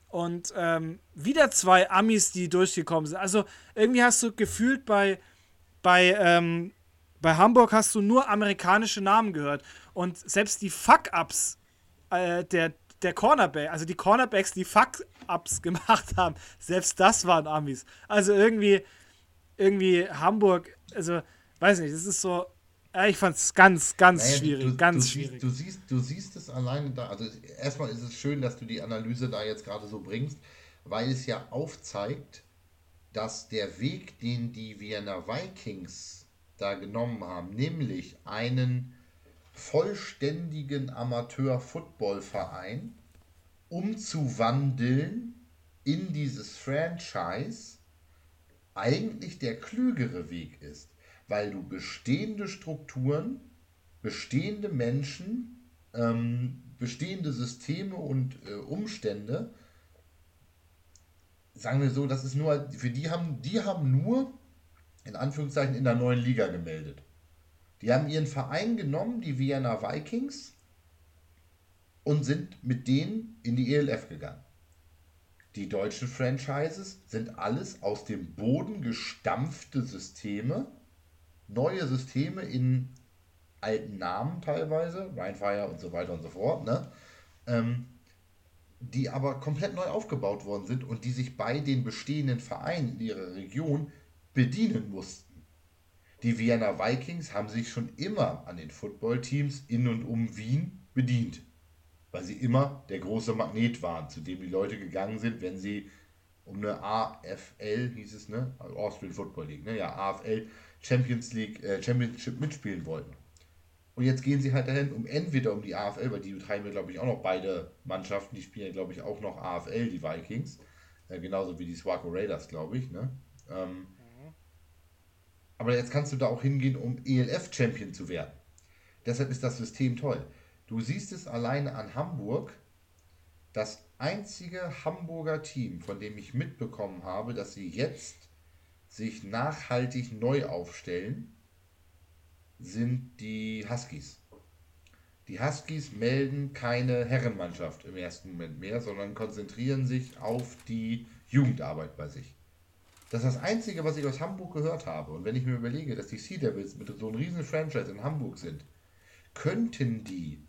Und ähm, wieder zwei Amis, die durchgekommen sind. Also irgendwie hast du gefühlt bei, bei, ähm, bei Hamburg hast du nur amerikanische Namen gehört. Und selbst die Fuck-Ups äh, der, der Cornerback, also die Cornerbacks, die Fuck-Ups gemacht haben, selbst das waren Amis. Also irgendwie irgendwie Hamburg, also weiß nicht, das ist so, ich fand es ganz, ganz naja, schwierig, du, ganz du schwierig. Siehst, du, siehst, du siehst es alleine da, also erstmal ist es schön, dass du die Analyse da jetzt gerade so bringst, weil es ja aufzeigt, dass der Weg, den die Vienna Vikings da genommen haben, nämlich einen vollständigen Amateur-Football-Verein umzuwandeln in dieses Franchise, eigentlich der klügere Weg ist, weil du bestehende Strukturen, bestehende Menschen, ähm, bestehende Systeme und äh, Umstände, sagen wir so, das ist nur, für die haben, die haben nur, in Anführungszeichen, in der neuen Liga gemeldet. Die haben ihren Verein genommen, die Vienna Vikings, und sind mit denen in die ELF gegangen. Die deutschen Franchises sind alles aus dem Boden gestampfte Systeme, neue Systeme in alten Namen teilweise, Rheinfire und so weiter und so fort, ne? Ähm, die aber komplett neu aufgebaut worden sind und die sich bei den bestehenden Vereinen in ihrer Region bedienen mussten. Die Vienna Vikings haben sich schon immer an den Footballteams in und um Wien bedient weil sie immer der große Magnet waren, zu dem die Leute gegangen sind, wenn sie um eine AFL, hieß es, ne? Austrian Football League, ne? Ja, AFL Champions League, äh, Championship mitspielen wollten. Und jetzt gehen sie halt dahin, um entweder um die AFL, weil die betreiben ja, glaube ich, auch noch beide Mannschaften, die spielen ja, glaube ich, auch noch AFL, die Vikings. Äh, genauso wie die Swaco Raiders, glaube ich, ne? Ähm, mhm. Aber jetzt kannst du da auch hingehen, um ELF-Champion zu werden. Deshalb ist das System toll. Du siehst es alleine an Hamburg. Das einzige Hamburger Team, von dem ich mitbekommen habe, dass sie jetzt sich nachhaltig neu aufstellen, sind die Huskies. Die Huskies melden keine Herrenmannschaft im ersten Moment mehr, sondern konzentrieren sich auf die Jugendarbeit bei sich. Das ist das Einzige, was ich aus Hamburg gehört habe. Und wenn ich mir überlege, dass die Sea Devils mit so einem riesen Franchise in Hamburg sind, könnten die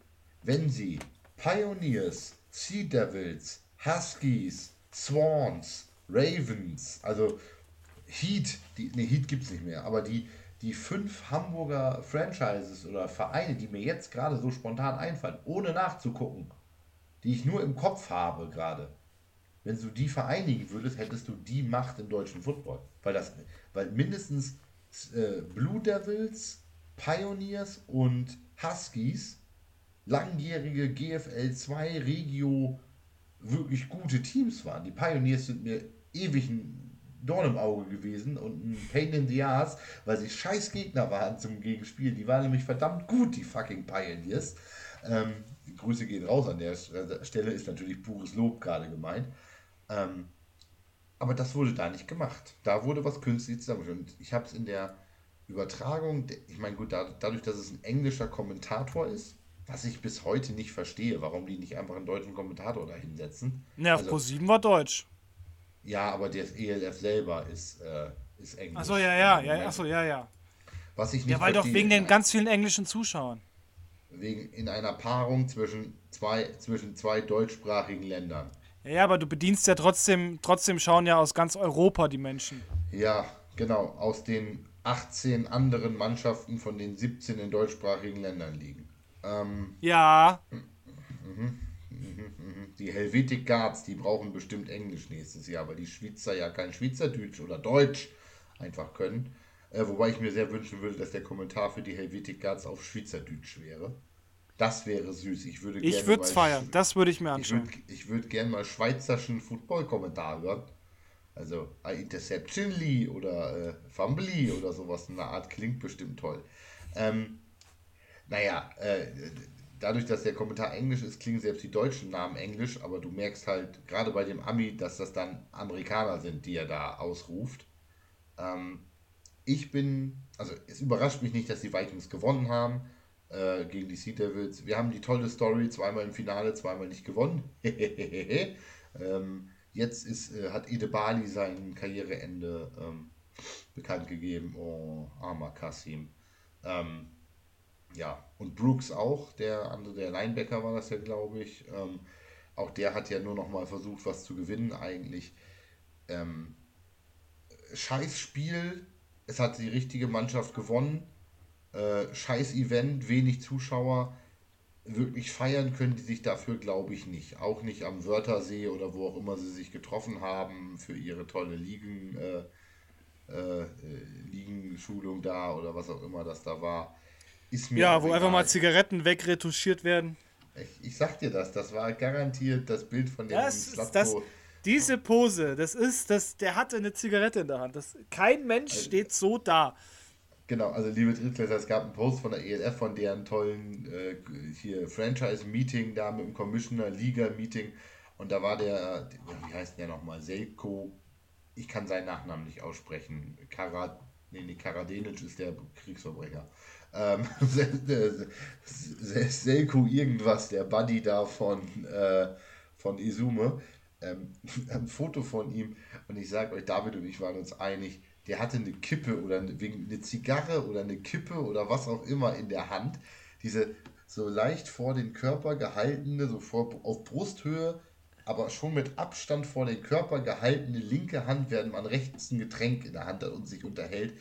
wenn sie Pioneers, Sea Devils, Huskies, Swans, Ravens, also Heat, die, ne, Heat gibt es nicht mehr, aber die, die fünf Hamburger Franchises oder Vereine, die mir jetzt gerade so spontan einfallen, ohne nachzugucken, die ich nur im Kopf habe gerade, wenn du die vereinigen würdest, hättest du die Macht im deutschen Football. Weil, das, weil mindestens äh, Blue Devils, Pioneers und Huskies langjährige GFL 2 Regio wirklich gute Teams waren. Die Pioneers sind mir ewig ein Dorn im Auge gewesen und ein Pain in the Ass, weil sie scheiß Gegner waren zum Gegenspiel. Die waren nämlich verdammt gut, die fucking Pioneers. Ähm, Grüße gehen raus an der Stelle, ist natürlich pures Lob gerade gemeint. Ähm, aber das wurde da nicht gemacht. Da wurde was künstlich zusammengeführt. Und ich habe es in der Übertragung, ich meine, gut, dadurch, dass es ein englischer Kommentator ist, was ich bis heute nicht verstehe, warum die nicht einfach einen deutschen Kommentator da hinsetzen. Ja, also, Pro7 war deutsch. Ja, aber der ELF selber ist, äh, ist Englisch. Achso, ja, ja, ja, achso, ja, ja. Was ich nicht ja, weil verstehe, doch wegen den ganz vielen englischen Zuschauern. Wegen in einer Paarung zwischen zwei, zwischen zwei deutschsprachigen Ländern. Ja, aber du bedienst ja trotzdem, trotzdem schauen ja aus ganz Europa die Menschen. Ja, genau, aus den 18 anderen Mannschaften von den 17 in deutschsprachigen Ländern liegen. Ähm, ja. Mhm. Die Helvetic Guards, die brauchen bestimmt Englisch nächstes Jahr, weil die Schweizer ja kein Schweizerdeutsch oder Deutsch einfach können. Äh, wobei ich mir sehr wünschen würde, dass der Kommentar für die Helvetic Guards auf Schweizerdeutsch wäre. Das wäre süß. Ich würde Ich würde es feiern. Das würde ich mir anschauen. Ich würde würd gerne mal schweizerischen Football-Kommentar hören. Also Interception Lee oder äh, Fumbly oder sowas in der Art klingt bestimmt toll. Ähm, naja, äh, dadurch, dass der Kommentar Englisch ist, klingen selbst die deutschen Namen Englisch, aber du merkst halt gerade bei dem Ami, dass das dann Amerikaner sind, die er da ausruft. Ähm, ich bin, also es überrascht mich nicht, dass die Vikings gewonnen haben äh, gegen die Sea Devils. Wir haben die tolle Story, zweimal im Finale, zweimal nicht gewonnen. ähm, jetzt ist, äh, hat Ede Bali sein Karriereende ähm, bekannt gegeben. Oh, armer Kassim. Ähm, ja, und Brooks auch, der andere, der Linebacker war das ja, glaube ich. Ähm, auch der hat ja nur noch mal versucht, was zu gewinnen eigentlich. Ähm, scheiß Spiel, es hat die richtige Mannschaft gewonnen. Äh, scheiß Event, wenig Zuschauer. Wirklich feiern können die sich dafür, glaube ich, nicht. Auch nicht am Wörthersee oder wo auch immer sie sich getroffen haben für ihre tolle Ligen, äh, äh, Ligenschulung da oder was auch immer das da war. Ist mir ja, wo egal. einfach mal Zigaretten wegretuschiert werden. Ich, ich, sag dir das, das war garantiert das Bild von dem das, das, Diese Pose, das ist, das, der hatte eine Zigarette in der Hand. Das, kein Mensch also, steht so da. Genau, also liebe Drittklässler, es gab einen Post von der ELF von deren tollen äh, hier Franchise-Meeting da mit dem Commissioner, Liga-Meeting und da war der, wie heißt der nochmal, Selko, ich kann seinen Nachnamen nicht aussprechen, Karat, nee, nee, Karadenic ist der Kriegsverbrecher. Ähm, Selko irgendwas, der Buddy da von, äh, von Izume, ähm, ein Foto von ihm und ich sage euch, David und ich waren uns einig, der hatte eine Kippe oder eine, eine Zigarre oder eine Kippe oder was auch immer in der Hand. Diese so leicht vor den Körper gehaltene, so vor, auf Brusthöhe, aber schon mit Abstand vor den Körper gehaltene linke Hand, während man rechts ein Getränk in der Hand hat und sich unterhält.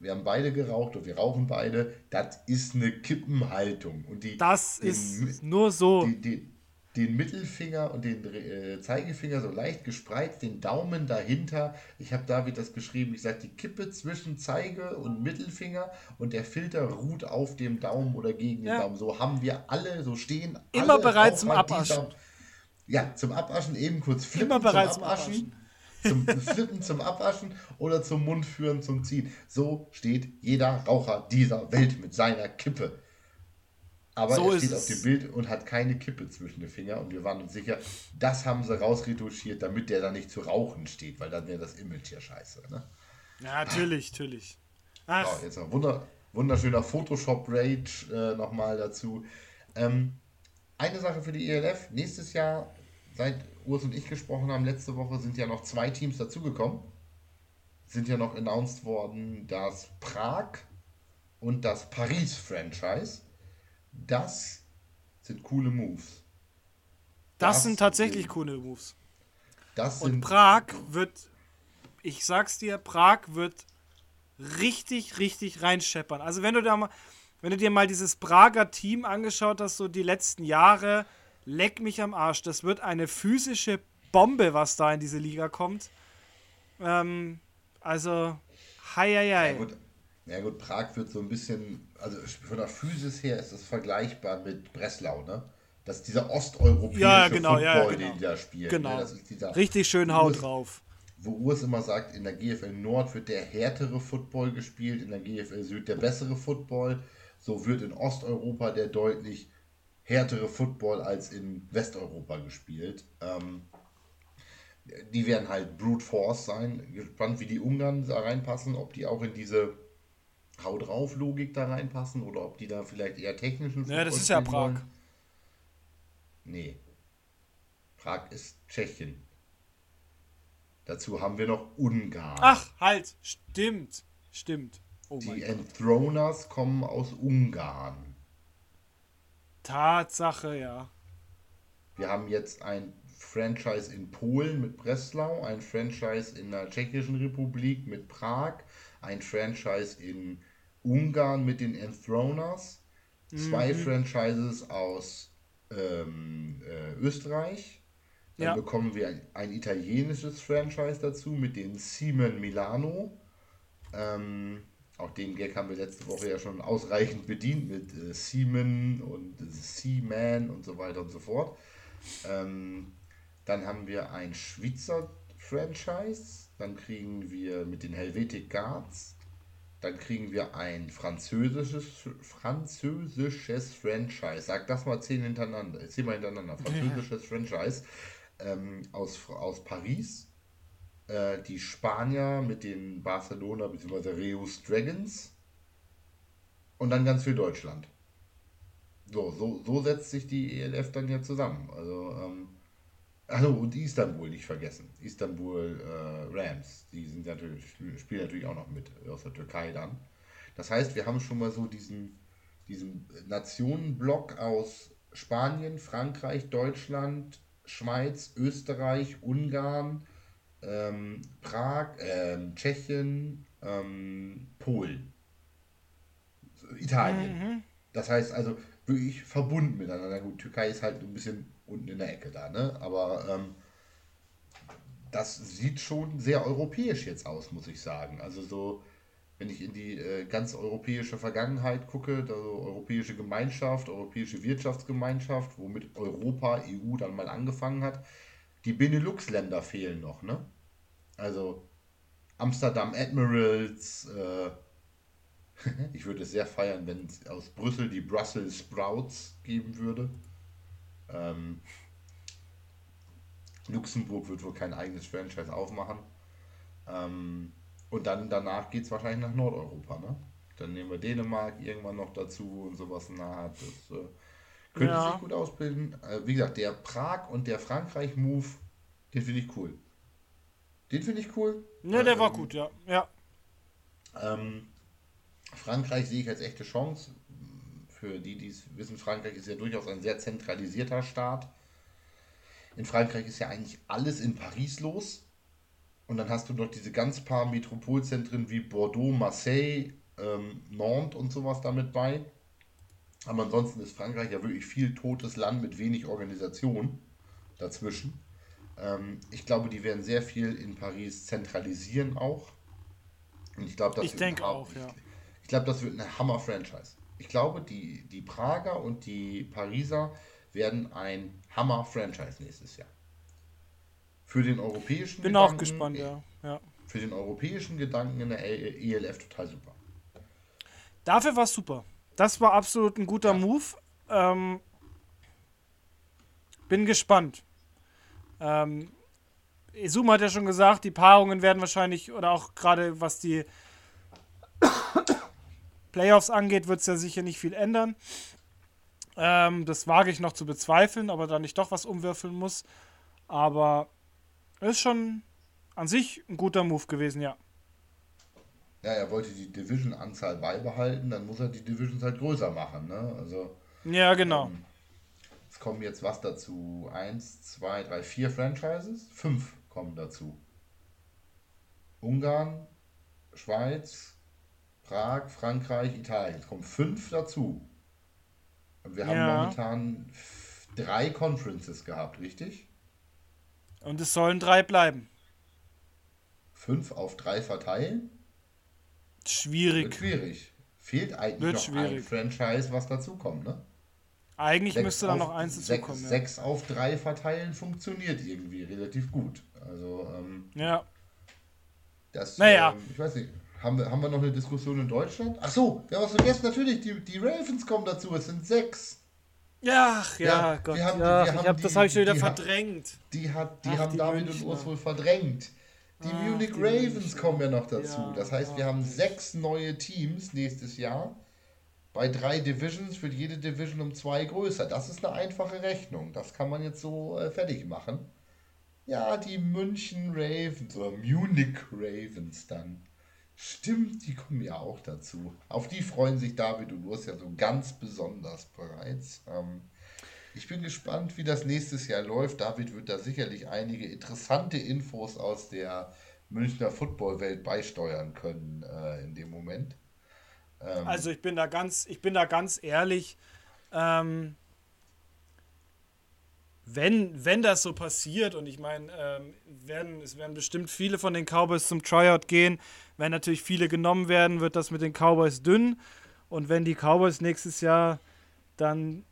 Wir haben beide geraucht und wir rauchen beide. Das ist eine Kippenhaltung. Und die, das den, ist nur so. Die, die, den Mittelfinger und den äh, Zeigefinger so leicht gespreizt, den Daumen dahinter. Ich habe David das geschrieben. Ich sage, die Kippe zwischen Zeige und Mittelfinger und der Filter ruht auf dem Daumen oder gegen den ja. Daumen. So haben wir alle, so stehen Immer alle bereit zum Abwaschen. Ja, zum Abwaschen eben kurz flippen. Immer bereit zum Abwaschen. Zum, zum Flippen zum Abwaschen oder zum Mundführen zum Ziehen. So steht jeder Raucher dieser Welt mit seiner Kippe. Aber so er steht auf dem Bild und hat keine Kippe zwischen den Fingern und wir waren uns sicher, das haben sie rausretuschiert, damit der da nicht zu rauchen steht, weil dann wäre das Image ja scheiße. Ne? Ja, natürlich, natürlich. Ach. So, jetzt ein wunder, wunderschöner Photoshop-Rage äh, nochmal dazu. Ähm, eine Sache für die ELF, nächstes Jahr, seit Urs und ich gesprochen haben, letzte Woche sind ja noch zwei Teams dazugekommen. Sind ja noch announced worden, das Prag und das Paris-Franchise. Das sind coole Moves. Das, das sind tatsächlich sind, coole Moves. Das Und Prag wird, ich sag's dir, Prag wird richtig, richtig reinscheppern. Also wenn du da mal, wenn du dir mal dieses Prager Team angeschaut hast, so die letzten Jahre, leck mich am Arsch. Das wird eine physische Bombe, was da in diese Liga kommt. Ähm, also, hei, hei, hei. Ja, gut, ja gut, Prag wird so ein bisschen, also von der Physis her ist das vergleichbar mit Breslau, ne? Das ist dieser osteuropäische ja, genau, Football, ja, genau. den die da spielen. Genau. Ne? Ist dieser, Richtig schön Haut Urs, drauf. Wo Urs immer sagt, in der GFL Nord wird der härtere Football gespielt, in der GFL Süd der bessere Football. So wird in Osteuropa der deutlich härtere Football als in Westeuropa gespielt. Ähm, die werden halt Brute Force sein. Gespannt, wie die Ungarn da reinpassen, ob die auch in diese Hau drauf Logik da reinpassen oder ob die da vielleicht eher technischen Ja, das ist ja Prag. Wollen. Nee. Prag ist Tschechien. Dazu haben wir noch Ungarn. Ach, halt, stimmt. Stimmt. Oh die Enthroners kommen aus Ungarn. Tatsache, ja. Wir haben jetzt ein Franchise in Polen mit Breslau, ein Franchise in der Tschechischen Republik mit Prag, ein Franchise in Ungarn mit den Enthroners, zwei mhm. Franchises aus ähm, äh, Österreich. Dann ja. bekommen wir ein, ein, italienisches Franchise dazu mit den Siemen Milano. Ähm, auch den Gag haben wir letzte Woche ja schon ausreichend bedient mit äh, Siemen und äh, Seaman und so weiter und so fort. Ähm, dann haben wir ein Schweizer Franchise. Dann kriegen wir mit den Helvetic Guards dann kriegen wir ein französisches, französisches Franchise. Sag das mal zehn hintereinander. Zehn mal hintereinander. Französisches ja. Franchise ähm, aus, aus Paris. Äh, die Spanier mit den Barcelona bzw. Reus Dragons und dann ganz viel Deutschland. So, so, so setzt sich die ELF dann ja zusammen. Also, ähm, also und Istanbul nicht vergessen. Istanbul äh, Rams, die sind natürlich, spielen natürlich auch noch mit aus der Türkei dann. Das heißt, wir haben schon mal so diesen, diesen Nationenblock aus Spanien, Frankreich, Deutschland, Schweiz, Österreich, Ungarn, ähm, Prag, ähm, Tschechien, ähm, Polen, Italien. Mhm. Das heißt also wirklich verbunden miteinander. Gut, Türkei ist halt ein bisschen unten in der Ecke da, ne? Aber ähm, das sieht schon sehr europäisch jetzt aus, muss ich sagen. Also so, wenn ich in die äh, ganz europäische Vergangenheit gucke, also europäische Gemeinschaft, europäische Wirtschaftsgemeinschaft, womit Europa, EU dann mal angefangen hat, die Benelux-Länder fehlen noch, ne? Also Amsterdam Admirals, äh, ich würde es sehr feiern, wenn es aus Brüssel die Brussels Sprouts geben würde. Ähm, Luxemburg wird wohl kein eigenes Franchise aufmachen. Ähm, und dann danach geht es wahrscheinlich nach Nordeuropa, ne? Dann nehmen wir Dänemark irgendwann noch dazu und sowas Art. Das äh, könnte ja. sich gut ausbilden. Äh, wie gesagt, der Prag und der Frankreich-Move, den finde ich cool. Den finde ich cool. Ne, der ähm, war gut, ja. ja. Ähm, Frankreich sehe ich als echte Chance. Für die, die es wissen, Frankreich ist ja durchaus ein sehr zentralisierter Staat. In Frankreich ist ja eigentlich alles in Paris los. Und dann hast du noch diese ganz paar Metropolzentren wie Bordeaux, Marseille, ähm, Nantes und sowas damit bei. Aber ansonsten ist Frankreich ja wirklich viel totes Land mit wenig Organisation dazwischen. Ähm, ich glaube, die werden sehr viel in Paris zentralisieren auch. Und ich glaube, das ich denke auch, ja. Ich glaube, das wird eine Hammer-Franchise. Ich glaube, die, die Prager und die Pariser werden ein Hammer-Franchise nächstes Jahr. Für den europäischen Bin Gedanken, auch gespannt, ja. ja. Für den europäischen Gedanken in der ELF total super. Dafür war es super. Das war absolut ein guter ja. Move. Ähm, bin gespannt. Ähm, Zoom hat ja schon gesagt, die Paarungen werden wahrscheinlich, oder auch gerade was die Playoffs angeht, wird es ja sicher nicht viel ändern. Ähm, das wage ich noch zu bezweifeln, aber da nicht doch was umwürfeln muss. Aber ist schon an sich ein guter Move gewesen, ja. Ja, er wollte die Division-Anzahl beibehalten, dann muss er die Divisions halt größer machen, ne? Also. Ja, genau. Ähm, es kommen jetzt was dazu? Eins, zwei, drei, vier Franchises? Fünf kommen dazu. Ungarn, Schweiz, Prag, Frankreich, Italien. Es kommen fünf dazu. Und wir haben ja. momentan drei Conferences gehabt, richtig? Und es sollen drei bleiben. Fünf auf drei verteilen? Schwierig. Wird schwierig. Fehlt eigentlich Wird noch schwierig. ein Franchise, was dazukommt, ne? Eigentlich sechs müsste da noch eins dazukommen. Sechs, ja. sechs auf drei verteilen funktioniert irgendwie relativ gut. Also, ähm, ja. Das, naja. Ähm, ich weiß nicht, haben wir, haben wir noch eine Diskussion in Deutschland? Ach so, wir haben was vergessen, natürlich, die, die Ravens kommen dazu, es sind sechs. Ja, ja, ja Gott, haben, ja, ich hab, die, das habe ich schon wieder verdrängt. Die, hat, die Ach, haben die David Münchner. und Urs wohl verdrängt. Die Ach, Munich die Ravens kommen ja noch dazu. Ja, das heißt, wir haben sechs neue Teams nächstes Jahr. Bei drei Divisions wird jede Division um zwei größer. Das ist eine einfache Rechnung. Das kann man jetzt so äh, fertig machen. Ja, die München Ravens oder Munich Ravens dann. Stimmt, die kommen ja auch dazu. Auf die freuen sich David und Urs ja so ganz besonders bereits. Ähm, ich bin gespannt, wie das nächstes Jahr läuft. David wird da sicherlich einige interessante Infos aus der Münchner Footballwelt beisteuern können äh, in dem Moment. Ähm, also ich bin da ganz, ich bin da ganz ehrlich. Ähm, wenn, wenn das so passiert, und ich meine, ähm, werden, es werden bestimmt viele von den Cowboys zum Tryout gehen, wenn natürlich viele genommen werden, wird das mit den Cowboys dünn. Und wenn die Cowboys nächstes Jahr dann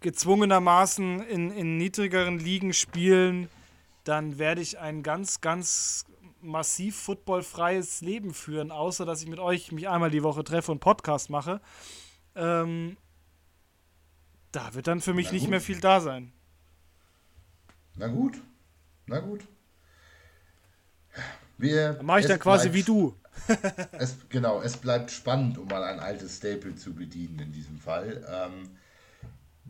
gezwungenermaßen in, in niedrigeren Ligen spielen, dann werde ich ein ganz, ganz massiv footballfreies Leben führen, außer dass ich mit euch mich einmal die Woche treffe und Podcast mache. Ähm, da wird dann für mich nicht mehr viel da sein. Na gut, na gut. Wir, dann mache ich dann quasi wie du. es, genau, es bleibt spannend, um mal ein altes Staple zu bedienen in diesem Fall. Ähm,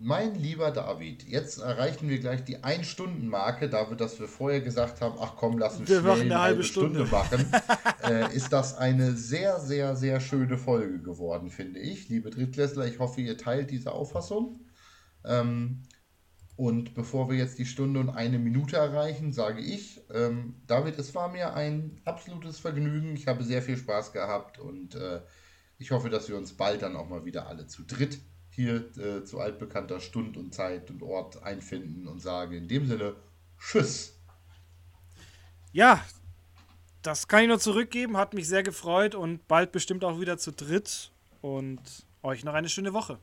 mein lieber David, jetzt erreichen wir gleich die Ein-Stunden-Marke, dafür, dass wir vorher gesagt haben, ach komm, lass uns wir schnell eine, halbe Stunde, Stunde machen, äh, ist das eine sehr, sehr, sehr schöne Folge geworden, finde ich. Liebe Drittklässler, ich hoffe, ihr teilt diese Auffassung. Ähm, und bevor wir jetzt die Stunde und eine Minute erreichen, sage ich, ähm, David, es war mir ein absolutes Vergnügen. Ich habe sehr viel Spaß gehabt und äh, ich hoffe, dass wir uns bald dann auch mal wieder alle zu dritt hier äh, zu altbekannter Stund und Zeit und Ort einfinden und sage in dem Sinne Tschüss. Ja, das kann ich nur zurückgeben. Hat mich sehr gefreut und bald bestimmt auch wieder zu dritt. Und euch noch eine schöne Woche.